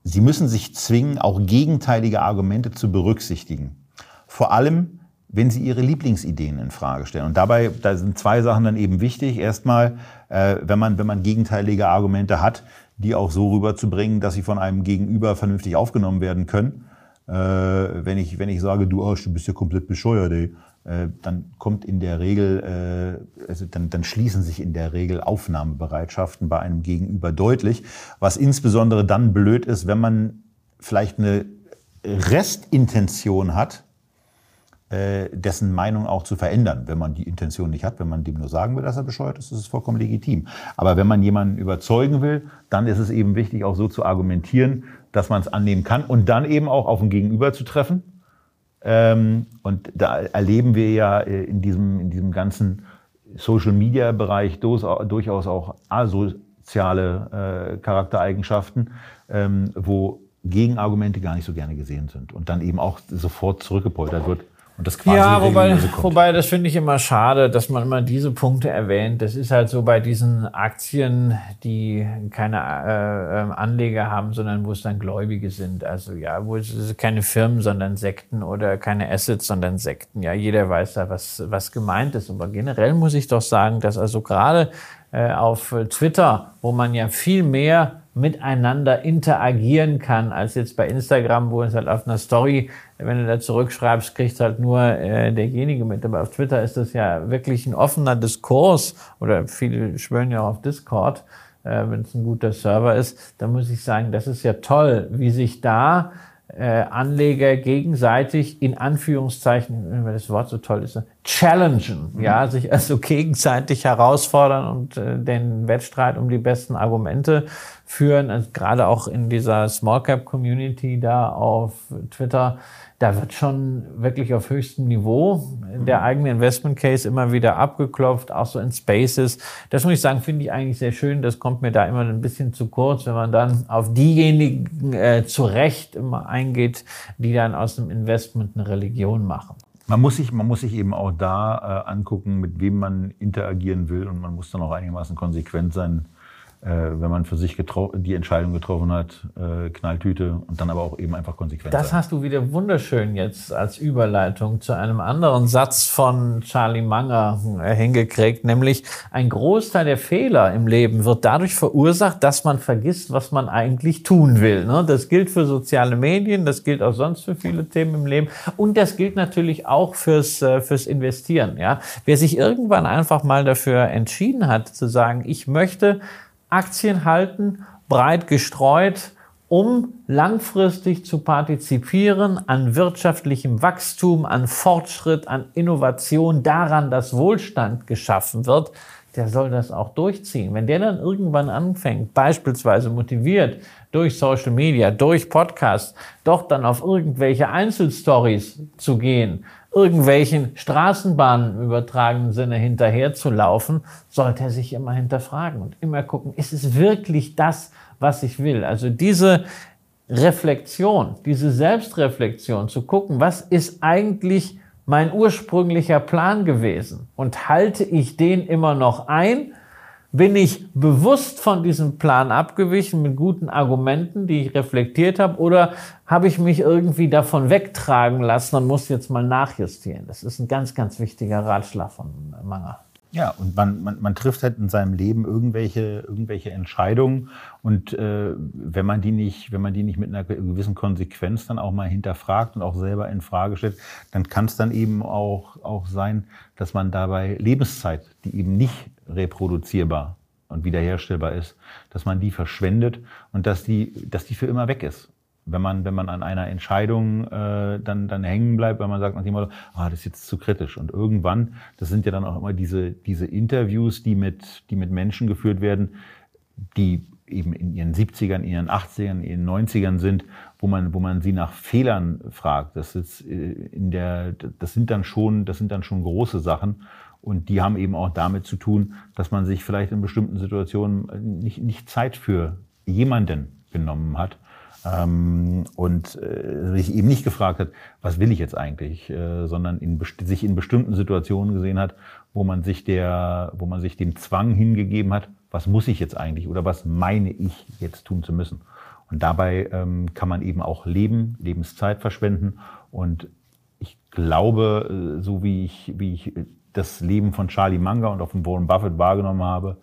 Sie müssen sich zwingen, auch gegenteilige Argumente zu berücksichtigen. Vor allem, wenn sie ihre Lieblingsideen in Frage stellen. Und dabei, da sind zwei Sachen dann eben wichtig. Erstmal, äh, wenn man, wenn man gegenteilige Argumente hat, die auch so rüberzubringen, dass sie von einem Gegenüber vernünftig aufgenommen werden können. Äh, wenn ich, wenn ich sage, du, Arsch, du bist ja komplett bescheuert, ey, äh, dann kommt in der Regel, äh, also dann, dann schließen sich in der Regel Aufnahmebereitschaften bei einem Gegenüber deutlich, was insbesondere dann blöd ist, wenn man vielleicht eine Restintention hat, dessen Meinung auch zu verändern. Wenn man die Intention nicht hat, wenn man dem nur sagen will, dass er bescheuert ist, ist es vollkommen legitim. Aber wenn man jemanden überzeugen will, dann ist es eben wichtig, auch so zu argumentieren, dass man es annehmen kann und dann eben auch auf ein Gegenüber zu treffen. Ähm, und da erleben wir ja äh, in diesem, in diesem ganzen Social-Media-Bereich durchaus auch asoziale äh, Charaktereigenschaften, ähm, wo Gegenargumente gar nicht so gerne gesehen sind und dann eben auch sofort zurückgepoltert wird. Und das quasi ja, wobei, wobei das finde ich immer schade, dass man immer diese Punkte erwähnt. Das ist halt so bei diesen Aktien, die keine äh, ähm, Anleger haben, sondern wo es dann Gläubige sind. Also ja, wo es keine Firmen, sondern Sekten oder keine Assets, sondern Sekten. Ja, jeder weiß da, was, was gemeint ist. Aber generell muss ich doch sagen, dass also gerade äh, auf Twitter, wo man ja viel mehr miteinander interagieren kann, als jetzt bei Instagram, wo es halt auf einer Story, wenn du da zurückschreibst, kriegt halt nur äh, derjenige mit. Aber auf Twitter ist das ja wirklich ein offener Diskurs oder viele schwören ja auf Discord, äh, wenn es ein guter Server ist. Da muss ich sagen, das ist ja toll, wie sich da Anleger gegenseitig in Anführungszeichen, wenn das Wort so toll ist, challengen, mhm. ja, sich also gegenseitig herausfordern und äh, den Wettstreit um die besten Argumente führen. Also gerade auch in dieser Small Cap Community da auf Twitter da wird schon wirklich auf höchstem Niveau der eigene Investment Case immer wieder abgeklopft, auch so in Spaces. Das muss ich sagen, finde ich eigentlich sehr schön. Das kommt mir da immer ein bisschen zu kurz, wenn man dann auf diejenigen äh, zu Recht immer eingeht, die dann aus dem Investment eine Religion machen. Man muss sich, man muss sich eben auch da äh, angucken, mit wem man interagieren will und man muss dann auch einigermaßen konsequent sein wenn man für sich die Entscheidung getroffen hat, äh, Knalltüte und dann aber auch eben einfach konsequent Das hast du wieder wunderschön jetzt als Überleitung zu einem anderen Satz von Charlie Munger äh, hingekriegt, nämlich ein Großteil der Fehler im Leben wird dadurch verursacht, dass man vergisst, was man eigentlich tun will. Ne? Das gilt für soziale Medien, das gilt auch sonst für viele Themen im Leben und das gilt natürlich auch fürs, fürs Investieren. Ja? Wer sich irgendwann einfach mal dafür entschieden hat, zu sagen, ich möchte Aktien halten, breit gestreut, um langfristig zu partizipieren an wirtschaftlichem Wachstum, an Fortschritt, an Innovation, daran, dass Wohlstand geschaffen wird, der soll das auch durchziehen. Wenn der dann irgendwann anfängt, beispielsweise motiviert durch Social Media, durch Podcasts, doch dann auf irgendwelche Einzelstories zu gehen, irgendwelchen Straßenbahnen übertragenen Sinne hinterherzulaufen, sollte er sich immer hinterfragen und immer gucken, ist es wirklich das, was ich will? Also diese Reflexion, diese Selbstreflexion, zu gucken, was ist eigentlich mein ursprünglicher Plan gewesen und halte ich den immer noch ein bin ich bewusst von diesem Plan abgewichen mit guten Argumenten, die ich reflektiert habe, oder habe ich mich irgendwie davon wegtragen lassen und muss jetzt mal nachjustieren? Das ist ein ganz, ganz wichtiger Ratschlag von Manger. Ja, und man, man, man trifft halt in seinem Leben irgendwelche, irgendwelche Entscheidungen und äh, wenn man die nicht, wenn man die nicht mit einer gewissen Konsequenz dann auch mal hinterfragt und auch selber in Frage stellt, dann kann es dann eben auch, auch sein, dass man dabei Lebenszeit, die eben nicht reproduzierbar und wiederherstellbar ist, dass man die verschwendet und dass die, dass die für immer weg ist wenn man, wenn man an einer Entscheidung äh, dann, dann hängen bleibt, weil man sagt nach dem ah, das ist jetzt zu kritisch. Und irgendwann, das sind ja dann auch immer diese, diese Interviews, die mit, die mit Menschen geführt werden, die eben in ihren 70ern, in ihren 80ern, in ihren 90ern sind, wo man, wo man sie nach Fehlern fragt. Das ist äh, in der, das sind dann schon, das sind dann schon große Sachen. Und die haben eben auch damit zu tun, dass man sich vielleicht in bestimmten Situationen nicht, nicht Zeit für jemanden genommen hat ähm, und äh, sich eben nicht gefragt hat, was will ich jetzt eigentlich, äh, sondern in, sich in bestimmten Situationen gesehen hat, wo man sich der, wo man sich dem Zwang hingegeben hat, was muss ich jetzt eigentlich oder was meine ich jetzt tun zu müssen. Und dabei ähm, kann man eben auch Leben, Lebenszeit verschwenden. Und ich glaube, so wie ich, wie ich das Leben von Charlie Munger und auch von Warren Buffett wahrgenommen habe,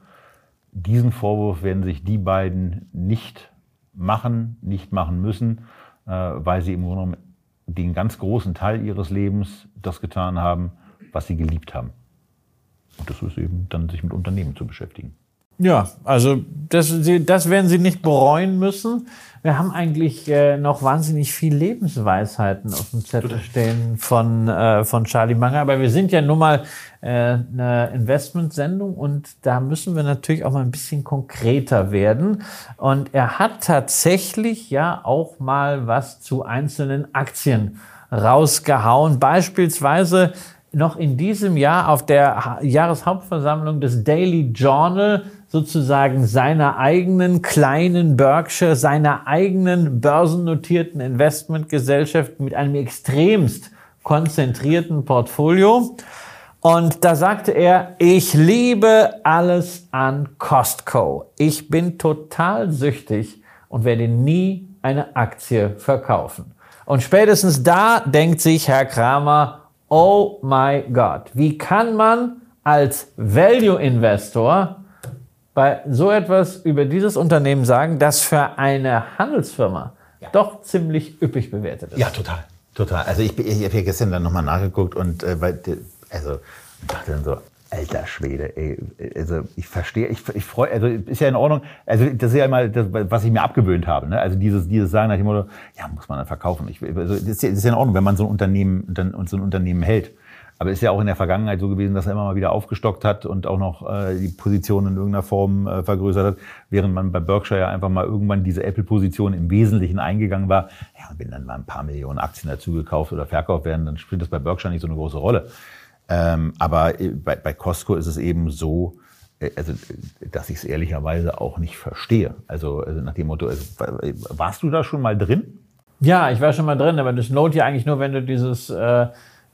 diesen Vorwurf werden sich die beiden nicht machen, nicht machen müssen, äh, weil sie im Grunde genommen den ganz großen Teil ihres Lebens das getan haben, was sie geliebt haben. Und das ist eben dann, sich mit Unternehmen zu beschäftigen. Ja, also das, das werden Sie nicht bereuen müssen. Wir haben eigentlich äh, noch wahnsinnig viel Lebensweisheiten auf dem Zettel stehen von, äh, von Charlie Munger. Aber wir sind ja nun mal äh, eine Investmentsendung und da müssen wir natürlich auch mal ein bisschen konkreter werden. Und er hat tatsächlich ja auch mal was zu einzelnen Aktien rausgehauen. Beispielsweise noch in diesem Jahr auf der Jahreshauptversammlung des Daily Journal sozusagen seiner eigenen kleinen Berkshire, seiner eigenen börsennotierten Investmentgesellschaft mit einem extremst konzentrierten Portfolio. Und da sagte er, ich liebe alles an Costco. Ich bin total süchtig und werde nie eine Aktie verkaufen. Und spätestens da denkt sich Herr Kramer, oh my God, wie kann man als Value Investor bei so etwas über dieses Unternehmen sagen, das für eine Handelsfirma ja. doch ziemlich üppig bewertet ist. Ja, total. Total. Also ich, ich habe ja gestern dann nochmal nachgeguckt und äh, weil, also dachte dann so, alter Schwede, ey, also ich verstehe, ich, ich freue, also ist ja in Ordnung, also das ist ja immer das, was ich mir abgewöhnt habe, ne? also dieses, dieses Sagen nach dem Motto, ja, muss man dann verkaufen. Ich, also das ist, ja, das ist ja in Ordnung, wenn man so ein Unternehmen, dann, so ein Unternehmen hält. Aber ist ja auch in der Vergangenheit so gewesen, dass er immer mal wieder aufgestockt hat und auch noch äh, die Position in irgendeiner Form äh, vergrößert hat, während man bei Berkshire ja einfach mal irgendwann diese Apple-Position im Wesentlichen eingegangen war. Ja, wenn dann mal ein paar Millionen Aktien dazu gekauft oder verkauft werden, dann spielt das bei Berkshire nicht so eine große Rolle. Ähm, aber äh, bei, bei Costco ist es eben so, äh, also, dass ich es ehrlicherweise auch nicht verstehe. Also, also nach dem Motto, also, warst du da schon mal drin? Ja, ich war schon mal drin, aber das lohnt ja eigentlich nur, wenn du dieses äh,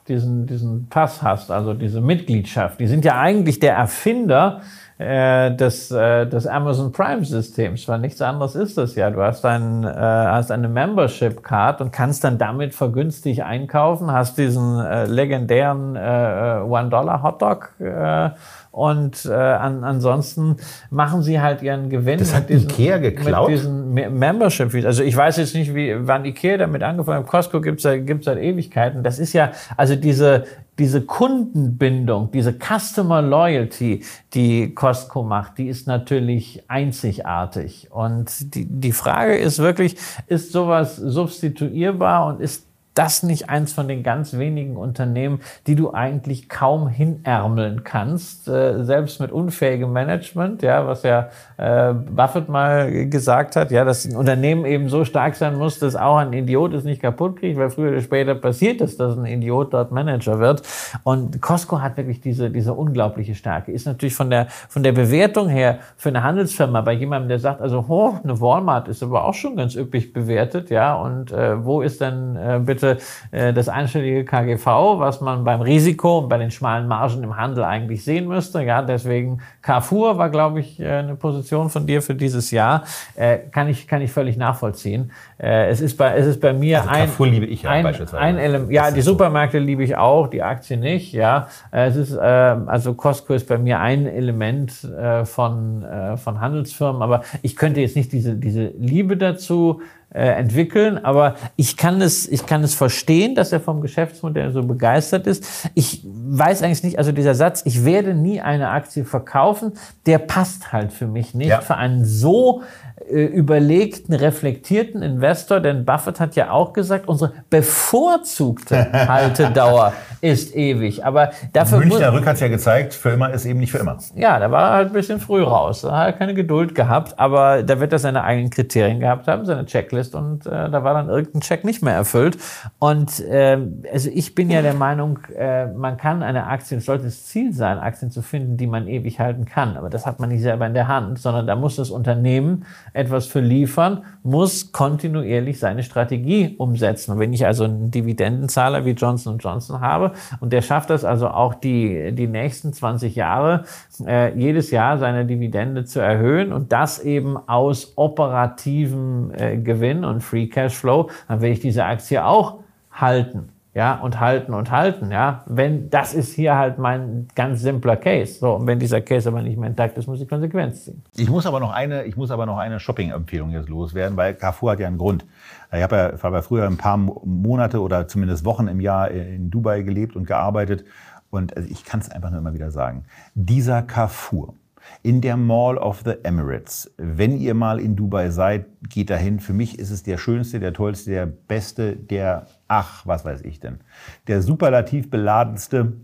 diesen, diesen Pass hast, also diese Mitgliedschaft. Die sind ja eigentlich der Erfinder äh, des, äh, des Amazon Prime Systems, weil nichts anderes ist das ja. Du hast, ein, äh, hast eine Membership Card und kannst dann damit vergünstigt einkaufen, hast diesen äh, legendären äh, äh One-Dollar-Hotdog äh, und äh, an, ansonsten machen sie halt ihren Gewinn das hat mit diesen, Ikea geklaut? mit diesen Membership Fees. Also ich weiß jetzt nicht, wie wann Ikea damit angefangen hat. Costco gibt's seit, gibt's seit Ewigkeiten. Das ist ja, also diese, diese Kundenbindung, diese Customer Loyalty, die Costco macht, die ist natürlich einzigartig. Und die, die Frage ist wirklich, ist sowas substituierbar und ist das nicht eins von den ganz wenigen Unternehmen, die du eigentlich kaum hinärmeln kannst, äh, selbst mit unfähigem Management, ja, was ja äh, Buffett mal gesagt hat, ja, dass ein Unternehmen eben so stark sein muss, dass auch ein Idiot es nicht kaputt kriegt, weil früher oder später passiert es, dass ein Idiot dort Manager wird. Und Costco hat wirklich diese, diese unglaubliche Stärke. Ist natürlich von der, von der Bewertung her für eine Handelsfirma bei jemandem, der sagt, also, oh, eine Walmart ist aber auch schon ganz üppig bewertet, ja, und äh, wo ist denn äh, bitte Punkte äh, das einstellige KGV, was man beim Risiko und bei den schmalen Margen im Handel eigentlich sehen müsste. Ja, deswegen Carrefour war, glaube ich, äh, eine Position von dir für dieses Jahr. Äh, kann ich kann ich völlig nachvollziehen. Äh, es ist bei es ist bei mir also ein Carrefour liebe ich ja ein, beispielsweise. Ein Element, ja, die Supermärkte so. liebe ich auch, die Aktie nicht. Ja, äh, es ist äh, also Costco ist bei mir ein Element äh, von äh, von Handelsfirmen, aber ich könnte jetzt nicht diese diese Liebe dazu äh, entwickeln. Aber ich kann es, ich kann es verstehen, dass er vom Geschäftsmodell so begeistert ist. Ich weiß eigentlich nicht, also dieser Satz, ich werde nie eine Aktie verkaufen, der passt halt für mich nicht. Ja. Für einen so überlegten, reflektierten Investor, denn Buffett hat ja auch gesagt, unsere bevorzugte *laughs* Haltedauer ist ewig. Aber dafür Münchner Rück hat ja gezeigt, für immer ist eben nicht für immer. Ja, da war er halt ein bisschen früh raus. Da hat er keine Geduld gehabt, aber da wird er seine eigenen Kriterien gehabt haben, seine Checklist und äh, da war dann irgendein Check nicht mehr erfüllt. Und äh, also ich bin ja der Meinung, äh, man kann eine Aktie, es sollte das Ziel sein, Aktien zu finden, die man ewig halten kann. Aber das hat man nicht selber in der Hand, sondern da muss das Unternehmen etwas für liefern, muss kontinuierlich seine Strategie umsetzen. Und wenn ich also einen Dividendenzahler wie Johnson Johnson habe und der schafft das also auch die, die nächsten 20 Jahre, äh, jedes Jahr seine Dividende zu erhöhen und das eben aus operativem äh, Gewinn und Free Cash Flow, dann werde ich diese Aktie auch halten. Ja, und halten und halten, ja. Wenn, das ist hier halt mein ganz simpler Case. So, und wenn dieser Case aber nicht mehr intakt ist, muss ich Konsequenz ziehen. Ich muss aber noch eine, ich muss aber noch eine Shopping-Empfehlung jetzt loswerden, weil Carrefour hat ja einen Grund. Ich habe ja, habe ja früher ein paar Monate oder zumindest Wochen im Jahr in Dubai gelebt und gearbeitet. Und also ich kann es einfach nur immer wieder sagen. Dieser Carrefour, in der Mall of the Emirates. Wenn ihr mal in Dubai seid, geht dahin. Für mich ist es der schönste, der tollste, der beste, der, ach, was weiß ich denn, der superlativ beladenste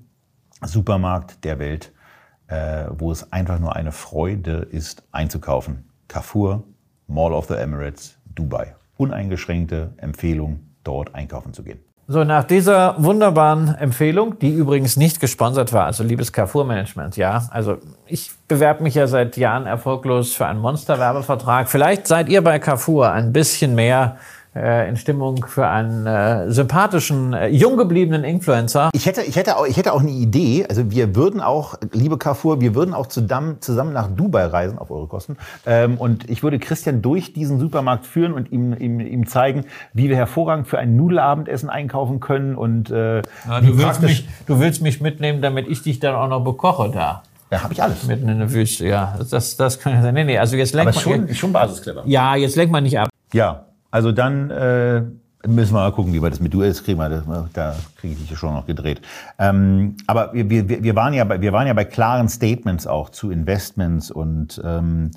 Supermarkt der Welt, äh, wo es einfach nur eine Freude ist, einzukaufen. Carrefour, Mall of the Emirates, Dubai. Uneingeschränkte Empfehlung, dort einkaufen zu gehen. So, nach dieser wunderbaren Empfehlung, die übrigens nicht gesponsert war, also liebes Carrefour Management, ja, also ich bewerbe mich ja seit Jahren erfolglos für einen Monster-Werbevertrag. Vielleicht seid ihr bei Carrefour ein bisschen mehr in Stimmung für einen äh, sympathischen, äh, jung gebliebenen Influencer. Ich hätte, ich, hätte auch, ich hätte auch eine Idee. Also wir würden auch, liebe Carrefour, wir würden auch zusammen, zusammen nach Dubai reisen auf eure Kosten. Ähm, und ich würde Christian durch diesen Supermarkt führen und ihm, ihm, ihm zeigen, wie wir hervorragend für ein Nudelabendessen einkaufen können. Und, äh, ja, du, willst mich, du willst mich mitnehmen, damit ich dich dann auch noch bekoche da. Ja, habe ich alles. Mitten in der Wüste, ja. Das, das kann ja sein. Nee, nee, also jetzt lenkt Aber schon, schon Basisclever. Ja, jetzt lenkt man nicht ab. Ja, also dann äh, müssen wir mal gucken, wie wir das mit Duels kriegen. Wir, da kriege ich dich schon noch gedreht. Ähm, aber wir, wir, wir, waren ja bei, wir waren ja bei klaren Statements auch zu Investments und ähm,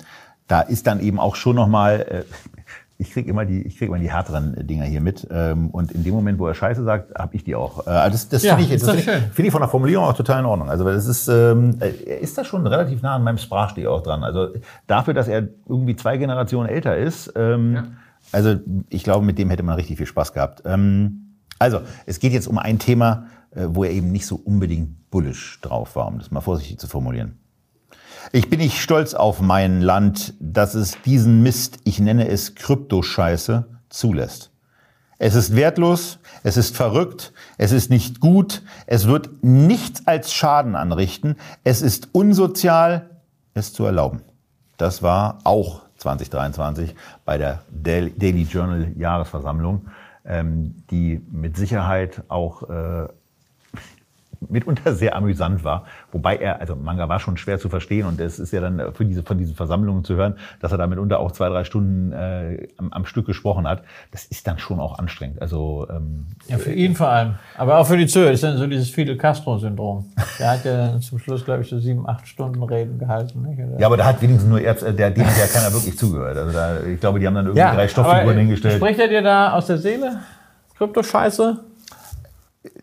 da ist dann eben auch schon noch mal äh, *laughs* ich krieg immer die, ich krieg immer die härteren Dinger hier mit. Ähm, und in dem Moment, wo er Scheiße sagt, habe ich die auch. Äh, das das ja, finde ich, das find ich von der Formulierung auch total in Ordnung. Also das ist, ähm, er ist da schon relativ nah an meinem Sprachstil auch dran. Also dafür, dass er irgendwie zwei Generationen älter ist, ähm, ja. Also ich glaube, mit dem hätte man richtig viel Spaß gehabt. Ähm, also es geht jetzt um ein Thema, äh, wo er eben nicht so unbedingt bullish drauf war, um das mal vorsichtig zu formulieren. Ich bin nicht stolz auf mein Land, dass es diesen Mist, ich nenne es Kryptoscheiße, zulässt. Es ist wertlos, es ist verrückt, es ist nicht gut, es wird nichts als Schaden anrichten, es ist unsozial, es zu erlauben. Das war auch 2023 bei der Daily Journal Jahresversammlung, ähm, die mit Sicherheit auch äh, mitunter sehr amüsant war. Wobei er, also Manga war schon schwer zu verstehen und es ist ja dann für diese, von diesen Versammlungen zu hören, dass er da mitunter auch zwei, drei Stunden äh, am, am Stück gesprochen hat. Das ist dann schon auch anstrengend. Also, ähm, ja, für ihn vor allem. Aber auch für die Zuhörer. Ist dann so dieses Fidel Castro-Syndrom. Der hat ja zum Schluss, glaube ich, so sieben, acht Stunden Reden gehalten. Nicht? Ja, aber da hat wenigstens nur er, der, dem hat ja keiner wirklich zugehört. Also da, ich glaube, die haben dann irgendwie ja, drei Stofffiguren hingestellt. Spricht er dir da aus der Seele? Krypto-Scheiße?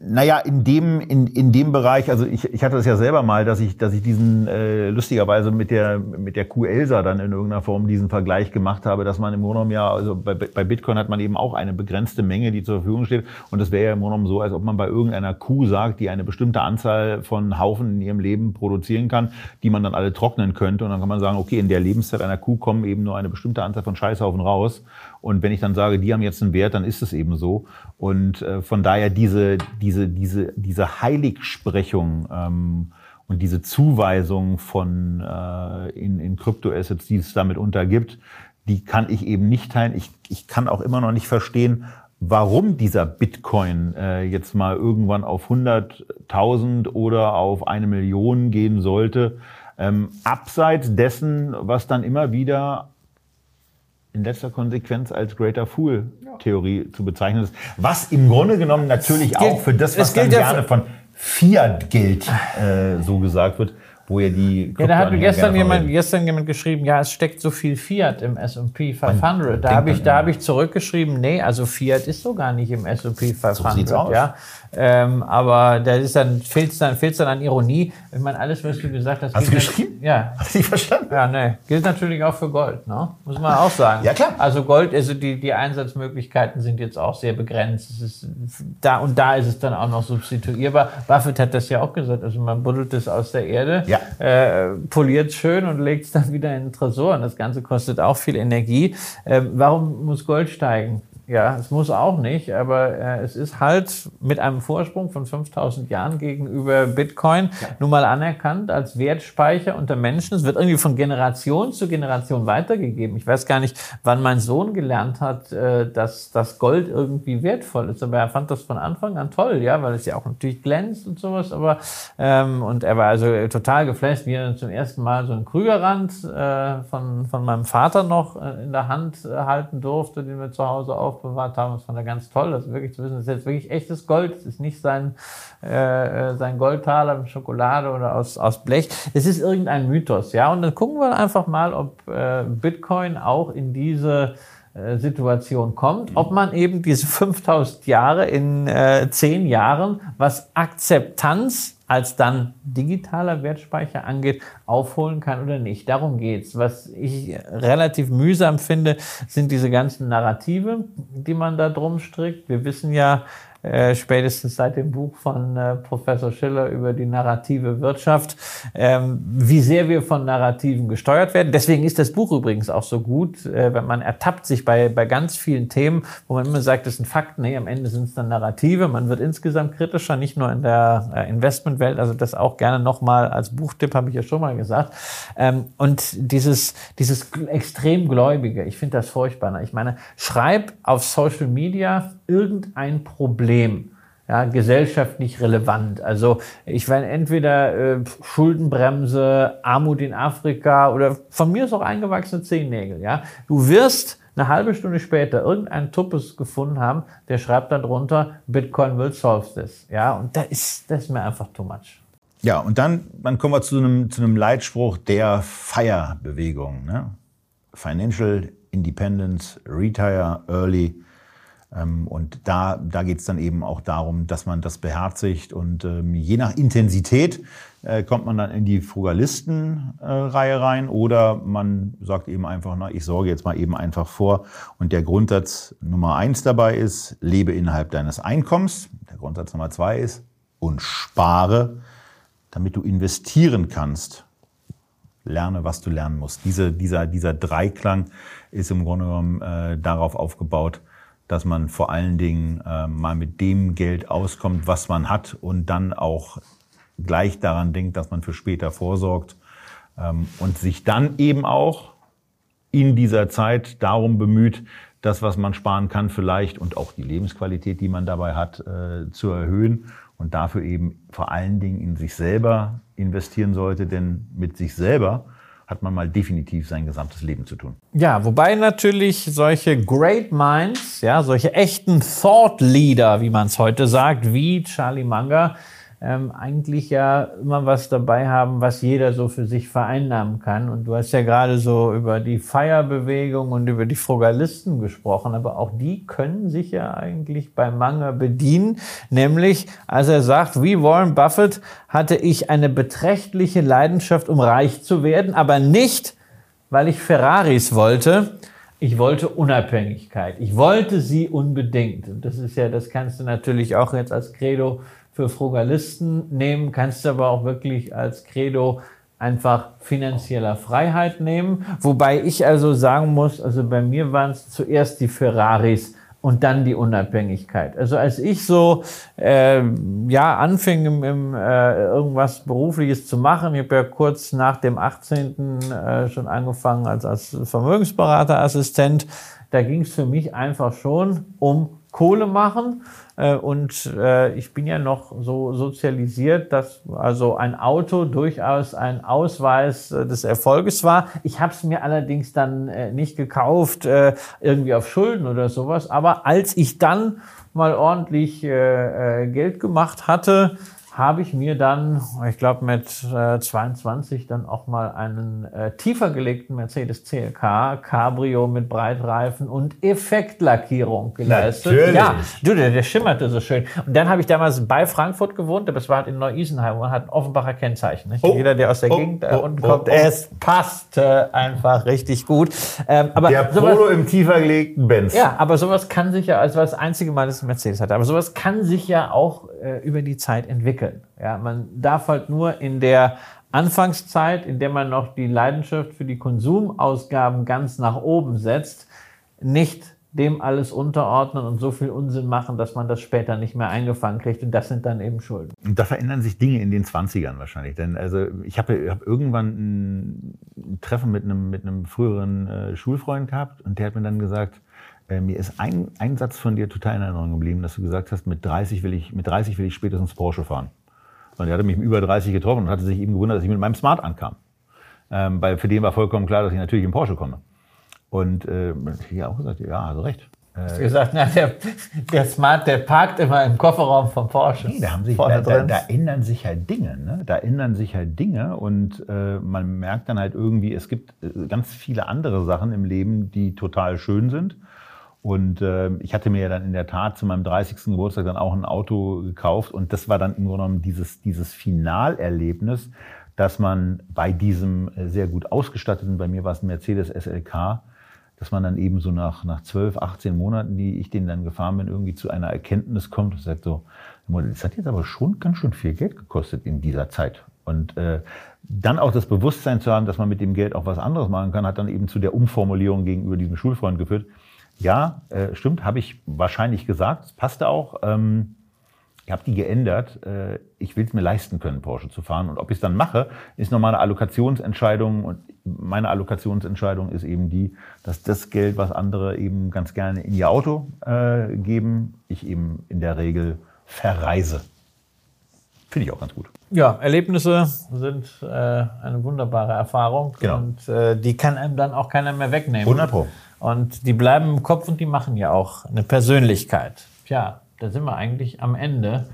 Naja, in dem, in, in dem Bereich, also ich, ich hatte das ja selber mal, dass ich, dass ich diesen äh, lustigerweise mit der, mit der Kuh Elsa dann in irgendeiner Form diesen Vergleich gemacht habe, dass man im Grunde ja, also bei, bei Bitcoin hat man eben auch eine begrenzte Menge, die zur Verfügung steht. Und das wäre ja im Grunde so, als ob man bei irgendeiner Kuh sagt, die eine bestimmte Anzahl von Haufen in ihrem Leben produzieren kann, die man dann alle trocknen könnte. Und dann kann man sagen, okay, in der Lebenszeit einer Kuh kommen eben nur eine bestimmte Anzahl von Scheißhaufen raus. Und wenn ich dann sage, die haben jetzt einen Wert, dann ist es eben so. Und äh, von daher diese, diese, diese, diese Heiligsprechung ähm, und diese Zuweisung von äh, in, in Kryptoassets, die es damit untergibt, die kann ich eben nicht teilen. Ich, ich kann auch immer noch nicht verstehen, warum dieser Bitcoin äh, jetzt mal irgendwann auf 100.000 oder auf eine Million gehen sollte. Ähm, abseits dessen, was dann immer wieder in letzter Konsequenz als Greater Fool-Theorie zu bezeichnen ist. Was im Grunde genommen natürlich auch für das, was dann gerne von Fiat-Geld äh, so gesagt wird, wo ja die. Ja, da hat mir gestern jemand, gestern jemand geschrieben, ja, es steckt so viel Fiat im S&P 500. Da habe ich, da habe ich zurückgeschrieben, nee, also Fiat ist so gar nicht im S&P 500. So sieht's aus. Ja. Ähm, aber da ist dann, fehlt es dann, fehlt's dann an Ironie. Ich meine, alles, was du gesagt hast. Hast du geschrieben? Ja. Hast du nicht verstanden? Ja, nee. Gilt natürlich auch für Gold, ne? Muss man auch sagen. ja, klar. Also Gold, also die, die Einsatzmöglichkeiten sind jetzt auch sehr begrenzt. Es ist da, und da ist es dann auch noch substituierbar. Buffett hat das ja auch gesagt. Also man buddelt es aus der Erde, ja. Äh, poliert schön und legt es dann wieder in den Tresor. Und das Ganze kostet auch viel Energie. Ähm, warum muss Gold steigen? Ja, es muss auch nicht, aber äh, es ist halt mit einem Vorsprung von 5000 Jahren gegenüber Bitcoin ja. nun mal anerkannt als Wertspeicher unter Menschen. Es wird irgendwie von Generation zu Generation weitergegeben. Ich weiß gar nicht, wann mein Sohn gelernt hat, äh, dass das Gold irgendwie wertvoll ist, aber er fand das von Anfang an toll, ja, weil es ja auch natürlich glänzt und sowas, aber ähm, und er war also total geflasht, wie er zum ersten Mal so einen Krügerrand äh, von, von meinem Vater noch äh, in der Hand äh, halten durfte, den wir zu Hause auf aufbewahrt haben. Das fand er ganz toll, das wirklich zu wissen, das ist jetzt wirklich echtes Gold. Es ist nicht sein, äh, sein Goldtaler mit Schokolade oder aus, aus Blech. Es ist irgendein Mythos, ja. Und dann gucken wir einfach mal, ob äh, Bitcoin auch in diese äh, Situation kommt, ob man eben diese 5000 Jahre in äh, 10 Jahren, was Akzeptanz als dann digitaler Wertspeicher angeht, aufholen kann oder nicht. Darum geht's. Was ich relativ mühsam finde, sind diese ganzen Narrative, die man da drum strickt. Wir wissen ja, äh, spätestens seit dem Buch von äh, Professor Schiller über die narrative Wirtschaft, ähm, wie sehr wir von Narrativen gesteuert werden. Deswegen ist das Buch übrigens auch so gut, äh, wenn man ertappt sich bei, bei ganz vielen Themen, wo man immer sagt, das sind Fakten, nee, am Ende sind es dann Narrative. Man wird insgesamt kritischer, nicht nur in der äh, Investmentwelt, also das auch gerne nochmal als Buchtipp, habe ich ja schon mal gesagt. Ähm, und dieses, dieses Extremgläubige, ich finde das furchtbar. Ich meine, schreib auf Social Media irgendein Problem, ja, gesellschaftlich relevant. Also ich meine entweder äh, Schuldenbremse, Armut in Afrika oder von mir ist auch eingewachsene Zehennägel. Ja, du wirst eine halbe Stunde später irgendeinen Tuppes gefunden haben, der schreibt dann drunter, Bitcoin will solve this. Ja, und da ist, das ist mir einfach too much. Ja, und dann, dann kommen wir zu einem, zu einem Leitspruch der Feierbewegung. Ne? Financial Independence, Retire Early und da, da geht es dann eben auch darum, dass man das beherzigt und ähm, je nach Intensität äh, kommt man dann in die Frugalisten-Reihe äh, rein oder man sagt eben einfach, na, ich sorge jetzt mal eben einfach vor. Und der Grundsatz Nummer eins dabei ist, lebe innerhalb deines Einkommens. Der Grundsatz Nummer zwei ist, und spare, damit du investieren kannst. Lerne, was du lernen musst. Diese, dieser, dieser Dreiklang ist im Grunde genommen äh, darauf aufgebaut, dass man vor allen Dingen äh, mal mit dem Geld auskommt, was man hat und dann auch gleich daran denkt, dass man für später vorsorgt ähm, und sich dann eben auch in dieser Zeit darum bemüht, das, was man sparen kann, vielleicht und auch die Lebensqualität, die man dabei hat, äh, zu erhöhen und dafür eben vor allen Dingen in sich selber investieren sollte, denn mit sich selber hat man mal definitiv sein gesamtes Leben zu tun. Ja, wobei natürlich solche Great Minds, ja, solche echten Thought Leader, wie man es heute sagt, wie Charlie Munger, ähm, eigentlich ja immer was dabei haben, was jeder so für sich vereinnahmen kann. Und du hast ja gerade so über die Feierbewegung und über die Frugalisten gesprochen, aber auch die können sich ja eigentlich bei Manga bedienen. Nämlich, als er sagt, wie Warren Buffett hatte ich eine beträchtliche Leidenschaft, um reich zu werden, aber nicht, weil ich Ferraris wollte, ich wollte Unabhängigkeit. Ich wollte sie unbedingt. Und das ist ja, das kannst du natürlich auch jetzt als Credo für Frugalisten nehmen, kannst du aber auch wirklich als Credo einfach finanzieller Freiheit nehmen. Wobei ich also sagen muss, also bei mir waren es zuerst die Ferraris und dann die Unabhängigkeit. Also als ich so äh, ja anfing, im, im, äh, irgendwas berufliches zu machen, ich habe ja kurz nach dem 18. Äh, schon angefangen als, als Vermögensberaterassistent, da ging es für mich einfach schon um Kohle machen äh, und äh, ich bin ja noch so sozialisiert, dass also ein Auto durchaus ein Ausweis äh, des Erfolges war. Ich habe es mir allerdings dann nicht gekauft, irgendwie auf Schulden oder sowas. Aber als ich dann mal ordentlich Geld gemacht hatte, habe ich mir dann, ich glaube mit äh, 22 dann auch mal einen äh, tiefer gelegten Mercedes CLK Cabrio mit Breitreifen und Effektlackierung geleistet. Natürlich. Ja, du, der, der schimmerte so schön. Und dann habe ich damals bei Frankfurt gewohnt, aber es war halt in Neu-Isenheim und hat ein Offenbacher Kennzeichen. Oh, Jeder, der aus der oh, Gegend äh, oh, unten oh, kommt, oh. es passte einfach richtig gut. Ähm, aber der sowas, Polo im tiefer gelegten Benz. Ja, aber sowas kann sich ja, als war das einzige Mal, dass ich Mercedes hatte, aber sowas kann sich ja auch äh, über die Zeit entwickeln. Ja, man darf halt nur in der Anfangszeit, in der man noch die Leidenschaft für die Konsumausgaben ganz nach oben setzt, nicht dem alles unterordnen und so viel Unsinn machen, dass man das später nicht mehr eingefangen kriegt. Und das sind dann eben Schulden. Und da verändern sich Dinge in den 20ern wahrscheinlich. Denn also ich habe hab irgendwann ein Treffen mit einem, mit einem früheren äh, Schulfreund gehabt und der hat mir dann gesagt, äh, mir ist ein, ein Satz von dir total in Erinnerung geblieben, dass du gesagt hast, mit 30 will ich, mit 30 will ich spätestens Porsche fahren. Und er hatte mich über 30 getroffen und hatte sich eben gewundert, dass ich mit meinem Smart ankam. Ähm, weil für den war vollkommen klar, dass ich natürlich in Porsche komme. Und äh, ich habe auch gesagt, ja, also recht. Hast du gesagt, na, der, der Smart, der parkt immer im Kofferraum vom Porsche. Nee, da, haben sich, da, da, da, ändern sich halt Dinge. Ne? Da ändern sich halt Dinge und äh, man merkt dann halt irgendwie, es gibt äh, ganz viele andere Sachen im Leben, die total schön sind. Und äh, ich hatte mir ja dann in der Tat zu meinem 30. Geburtstag dann auch ein Auto gekauft und das war dann im Grunde genommen dieses, dieses Finalerlebnis, dass man bei diesem äh, sehr gut ausgestatteten, bei mir war es ein Mercedes SLK, dass man dann eben so nach, nach 12, 18 Monaten, die ich den dann gefahren bin, irgendwie zu einer Erkenntnis kommt und sagt so, das hat jetzt aber schon ganz schön viel Geld gekostet in dieser Zeit. Und äh, dann auch das Bewusstsein zu haben, dass man mit dem Geld auch was anderes machen kann, hat dann eben zu der Umformulierung gegenüber diesem Schulfreund geführt. Ja, äh, stimmt, habe ich wahrscheinlich gesagt, das passte auch. Ähm, ich habe die geändert. Äh, ich will es mir leisten können, Porsche zu fahren. Und ob ich es dann mache, ist nochmal eine Allokationsentscheidung. Und meine Allokationsentscheidung ist eben die, dass das Geld, was andere eben ganz gerne in ihr Auto äh, geben, ich eben in der Regel verreise. Finde ich auch ganz gut. Ja, Erlebnisse sind äh, eine wunderbare Erfahrung. Genau. Und äh, die kann einem dann auch keiner mehr wegnehmen. 100 Pro. Und die bleiben im Kopf und die machen ja auch eine Persönlichkeit. Tja, da sind wir eigentlich am Ende.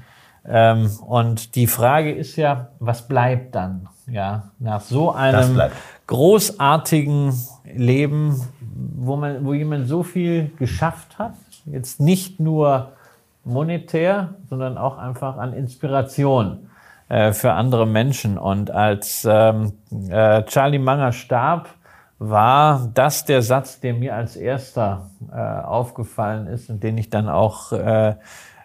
Ähm, und die Frage ist ja, was bleibt dann? Ja, nach so einem großartigen Leben, wo man, wo jemand so viel geschafft hat, jetzt nicht nur monetär, sondern auch einfach an Inspiration äh, für andere Menschen. Und als ähm, äh, Charlie Manger starb, war das der Satz, der mir als erster äh, aufgefallen ist und den ich dann auch äh,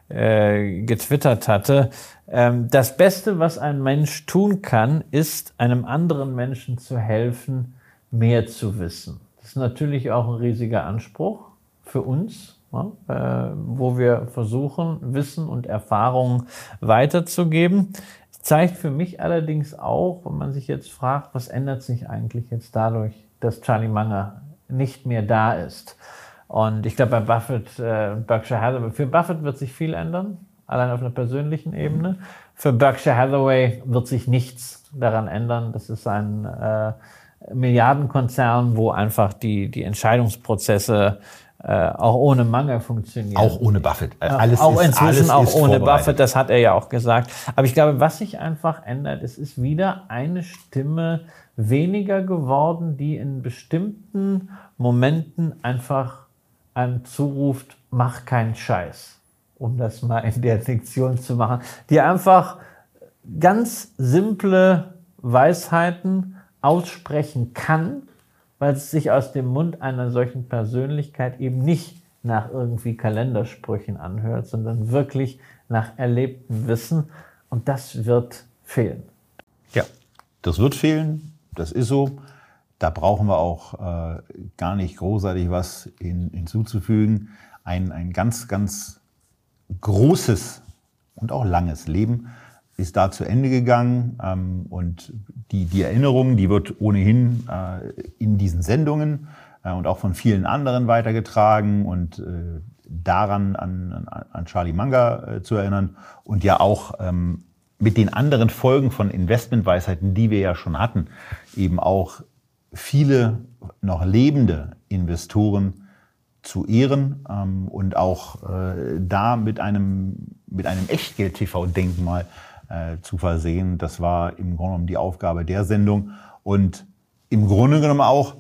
äh, getwittert hatte. Ähm, das Beste, was ein Mensch tun kann, ist einem anderen Menschen zu helfen, mehr zu wissen. Das ist natürlich auch ein riesiger Anspruch für uns, ja, äh, wo wir versuchen, Wissen und Erfahrungen weiterzugeben. Zeigt für mich allerdings auch, wenn man sich jetzt fragt, was ändert sich eigentlich jetzt dadurch, dass Charlie Munger nicht mehr da ist. Und ich glaube, bei Buffett äh, Berkshire Hathaway, für Buffett wird sich viel ändern, allein auf einer persönlichen Ebene. Für Berkshire Hathaway wird sich nichts daran ändern. Das ist ein äh, Milliardenkonzern, wo einfach die, die Entscheidungsprozesse äh, auch ohne Mangel funktionieren. Auch ohne Buffett. Alles auch ist, inzwischen alles auch ohne Buffett, das hat er ja auch gesagt. Aber ich glaube, was sich einfach ändert, es ist wieder eine Stimme weniger geworden, die in bestimmten Momenten einfach einem zuruft, mach keinen Scheiß, um das mal in der Diktion zu machen, die einfach ganz simple Weisheiten aussprechen kann, weil es sich aus dem Mund einer solchen Persönlichkeit eben nicht nach irgendwie Kalendersprüchen anhört, sondern wirklich nach erlebtem Wissen. Und das wird fehlen. Ja, das wird fehlen. Das ist so. Da brauchen wir auch äh, gar nicht großartig was in, hinzuzufügen. Ein, ein ganz, ganz großes und auch langes Leben ist da zu Ende gegangen. Ähm, und die, die Erinnerung, die wird ohnehin äh, in diesen Sendungen äh, und auch von vielen anderen weitergetragen und äh, daran an, an Charlie Manga äh, zu erinnern und ja auch ähm, mit den anderen Folgen von Investmentweisheiten, die wir ja schon hatten, eben auch viele noch lebende Investoren zu ehren ähm, und auch äh, da mit einem, mit einem Echtgeld-TV-Denkmal äh, zu versehen. Das war im Grunde genommen die Aufgabe der Sendung und im Grunde genommen auch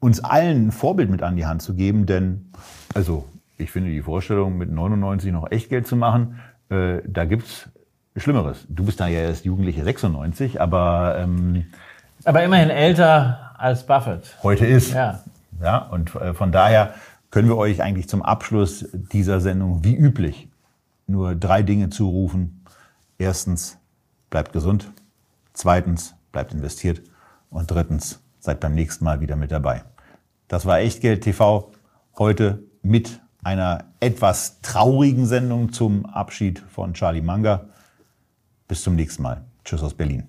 uns allen ein Vorbild mit an die Hand zu geben, denn also ich finde die Vorstellung, mit 99 noch Echtgeld zu machen, äh, da gibt's Schlimmeres. Du bist da ja erst Jugendliche 96, aber ähm, aber immerhin älter als Buffett. Heute ist. Ja. Ja, und äh, von daher können wir euch eigentlich zum Abschluss dieser Sendung wie üblich nur drei Dinge zurufen. Erstens, bleibt gesund. Zweitens, bleibt investiert. Und drittens, seid beim nächsten Mal wieder mit dabei. Das war Echtgeld TV heute mit einer etwas traurigen Sendung zum Abschied von Charlie Manga. Bis zum nächsten Mal. Tschüss aus Berlin.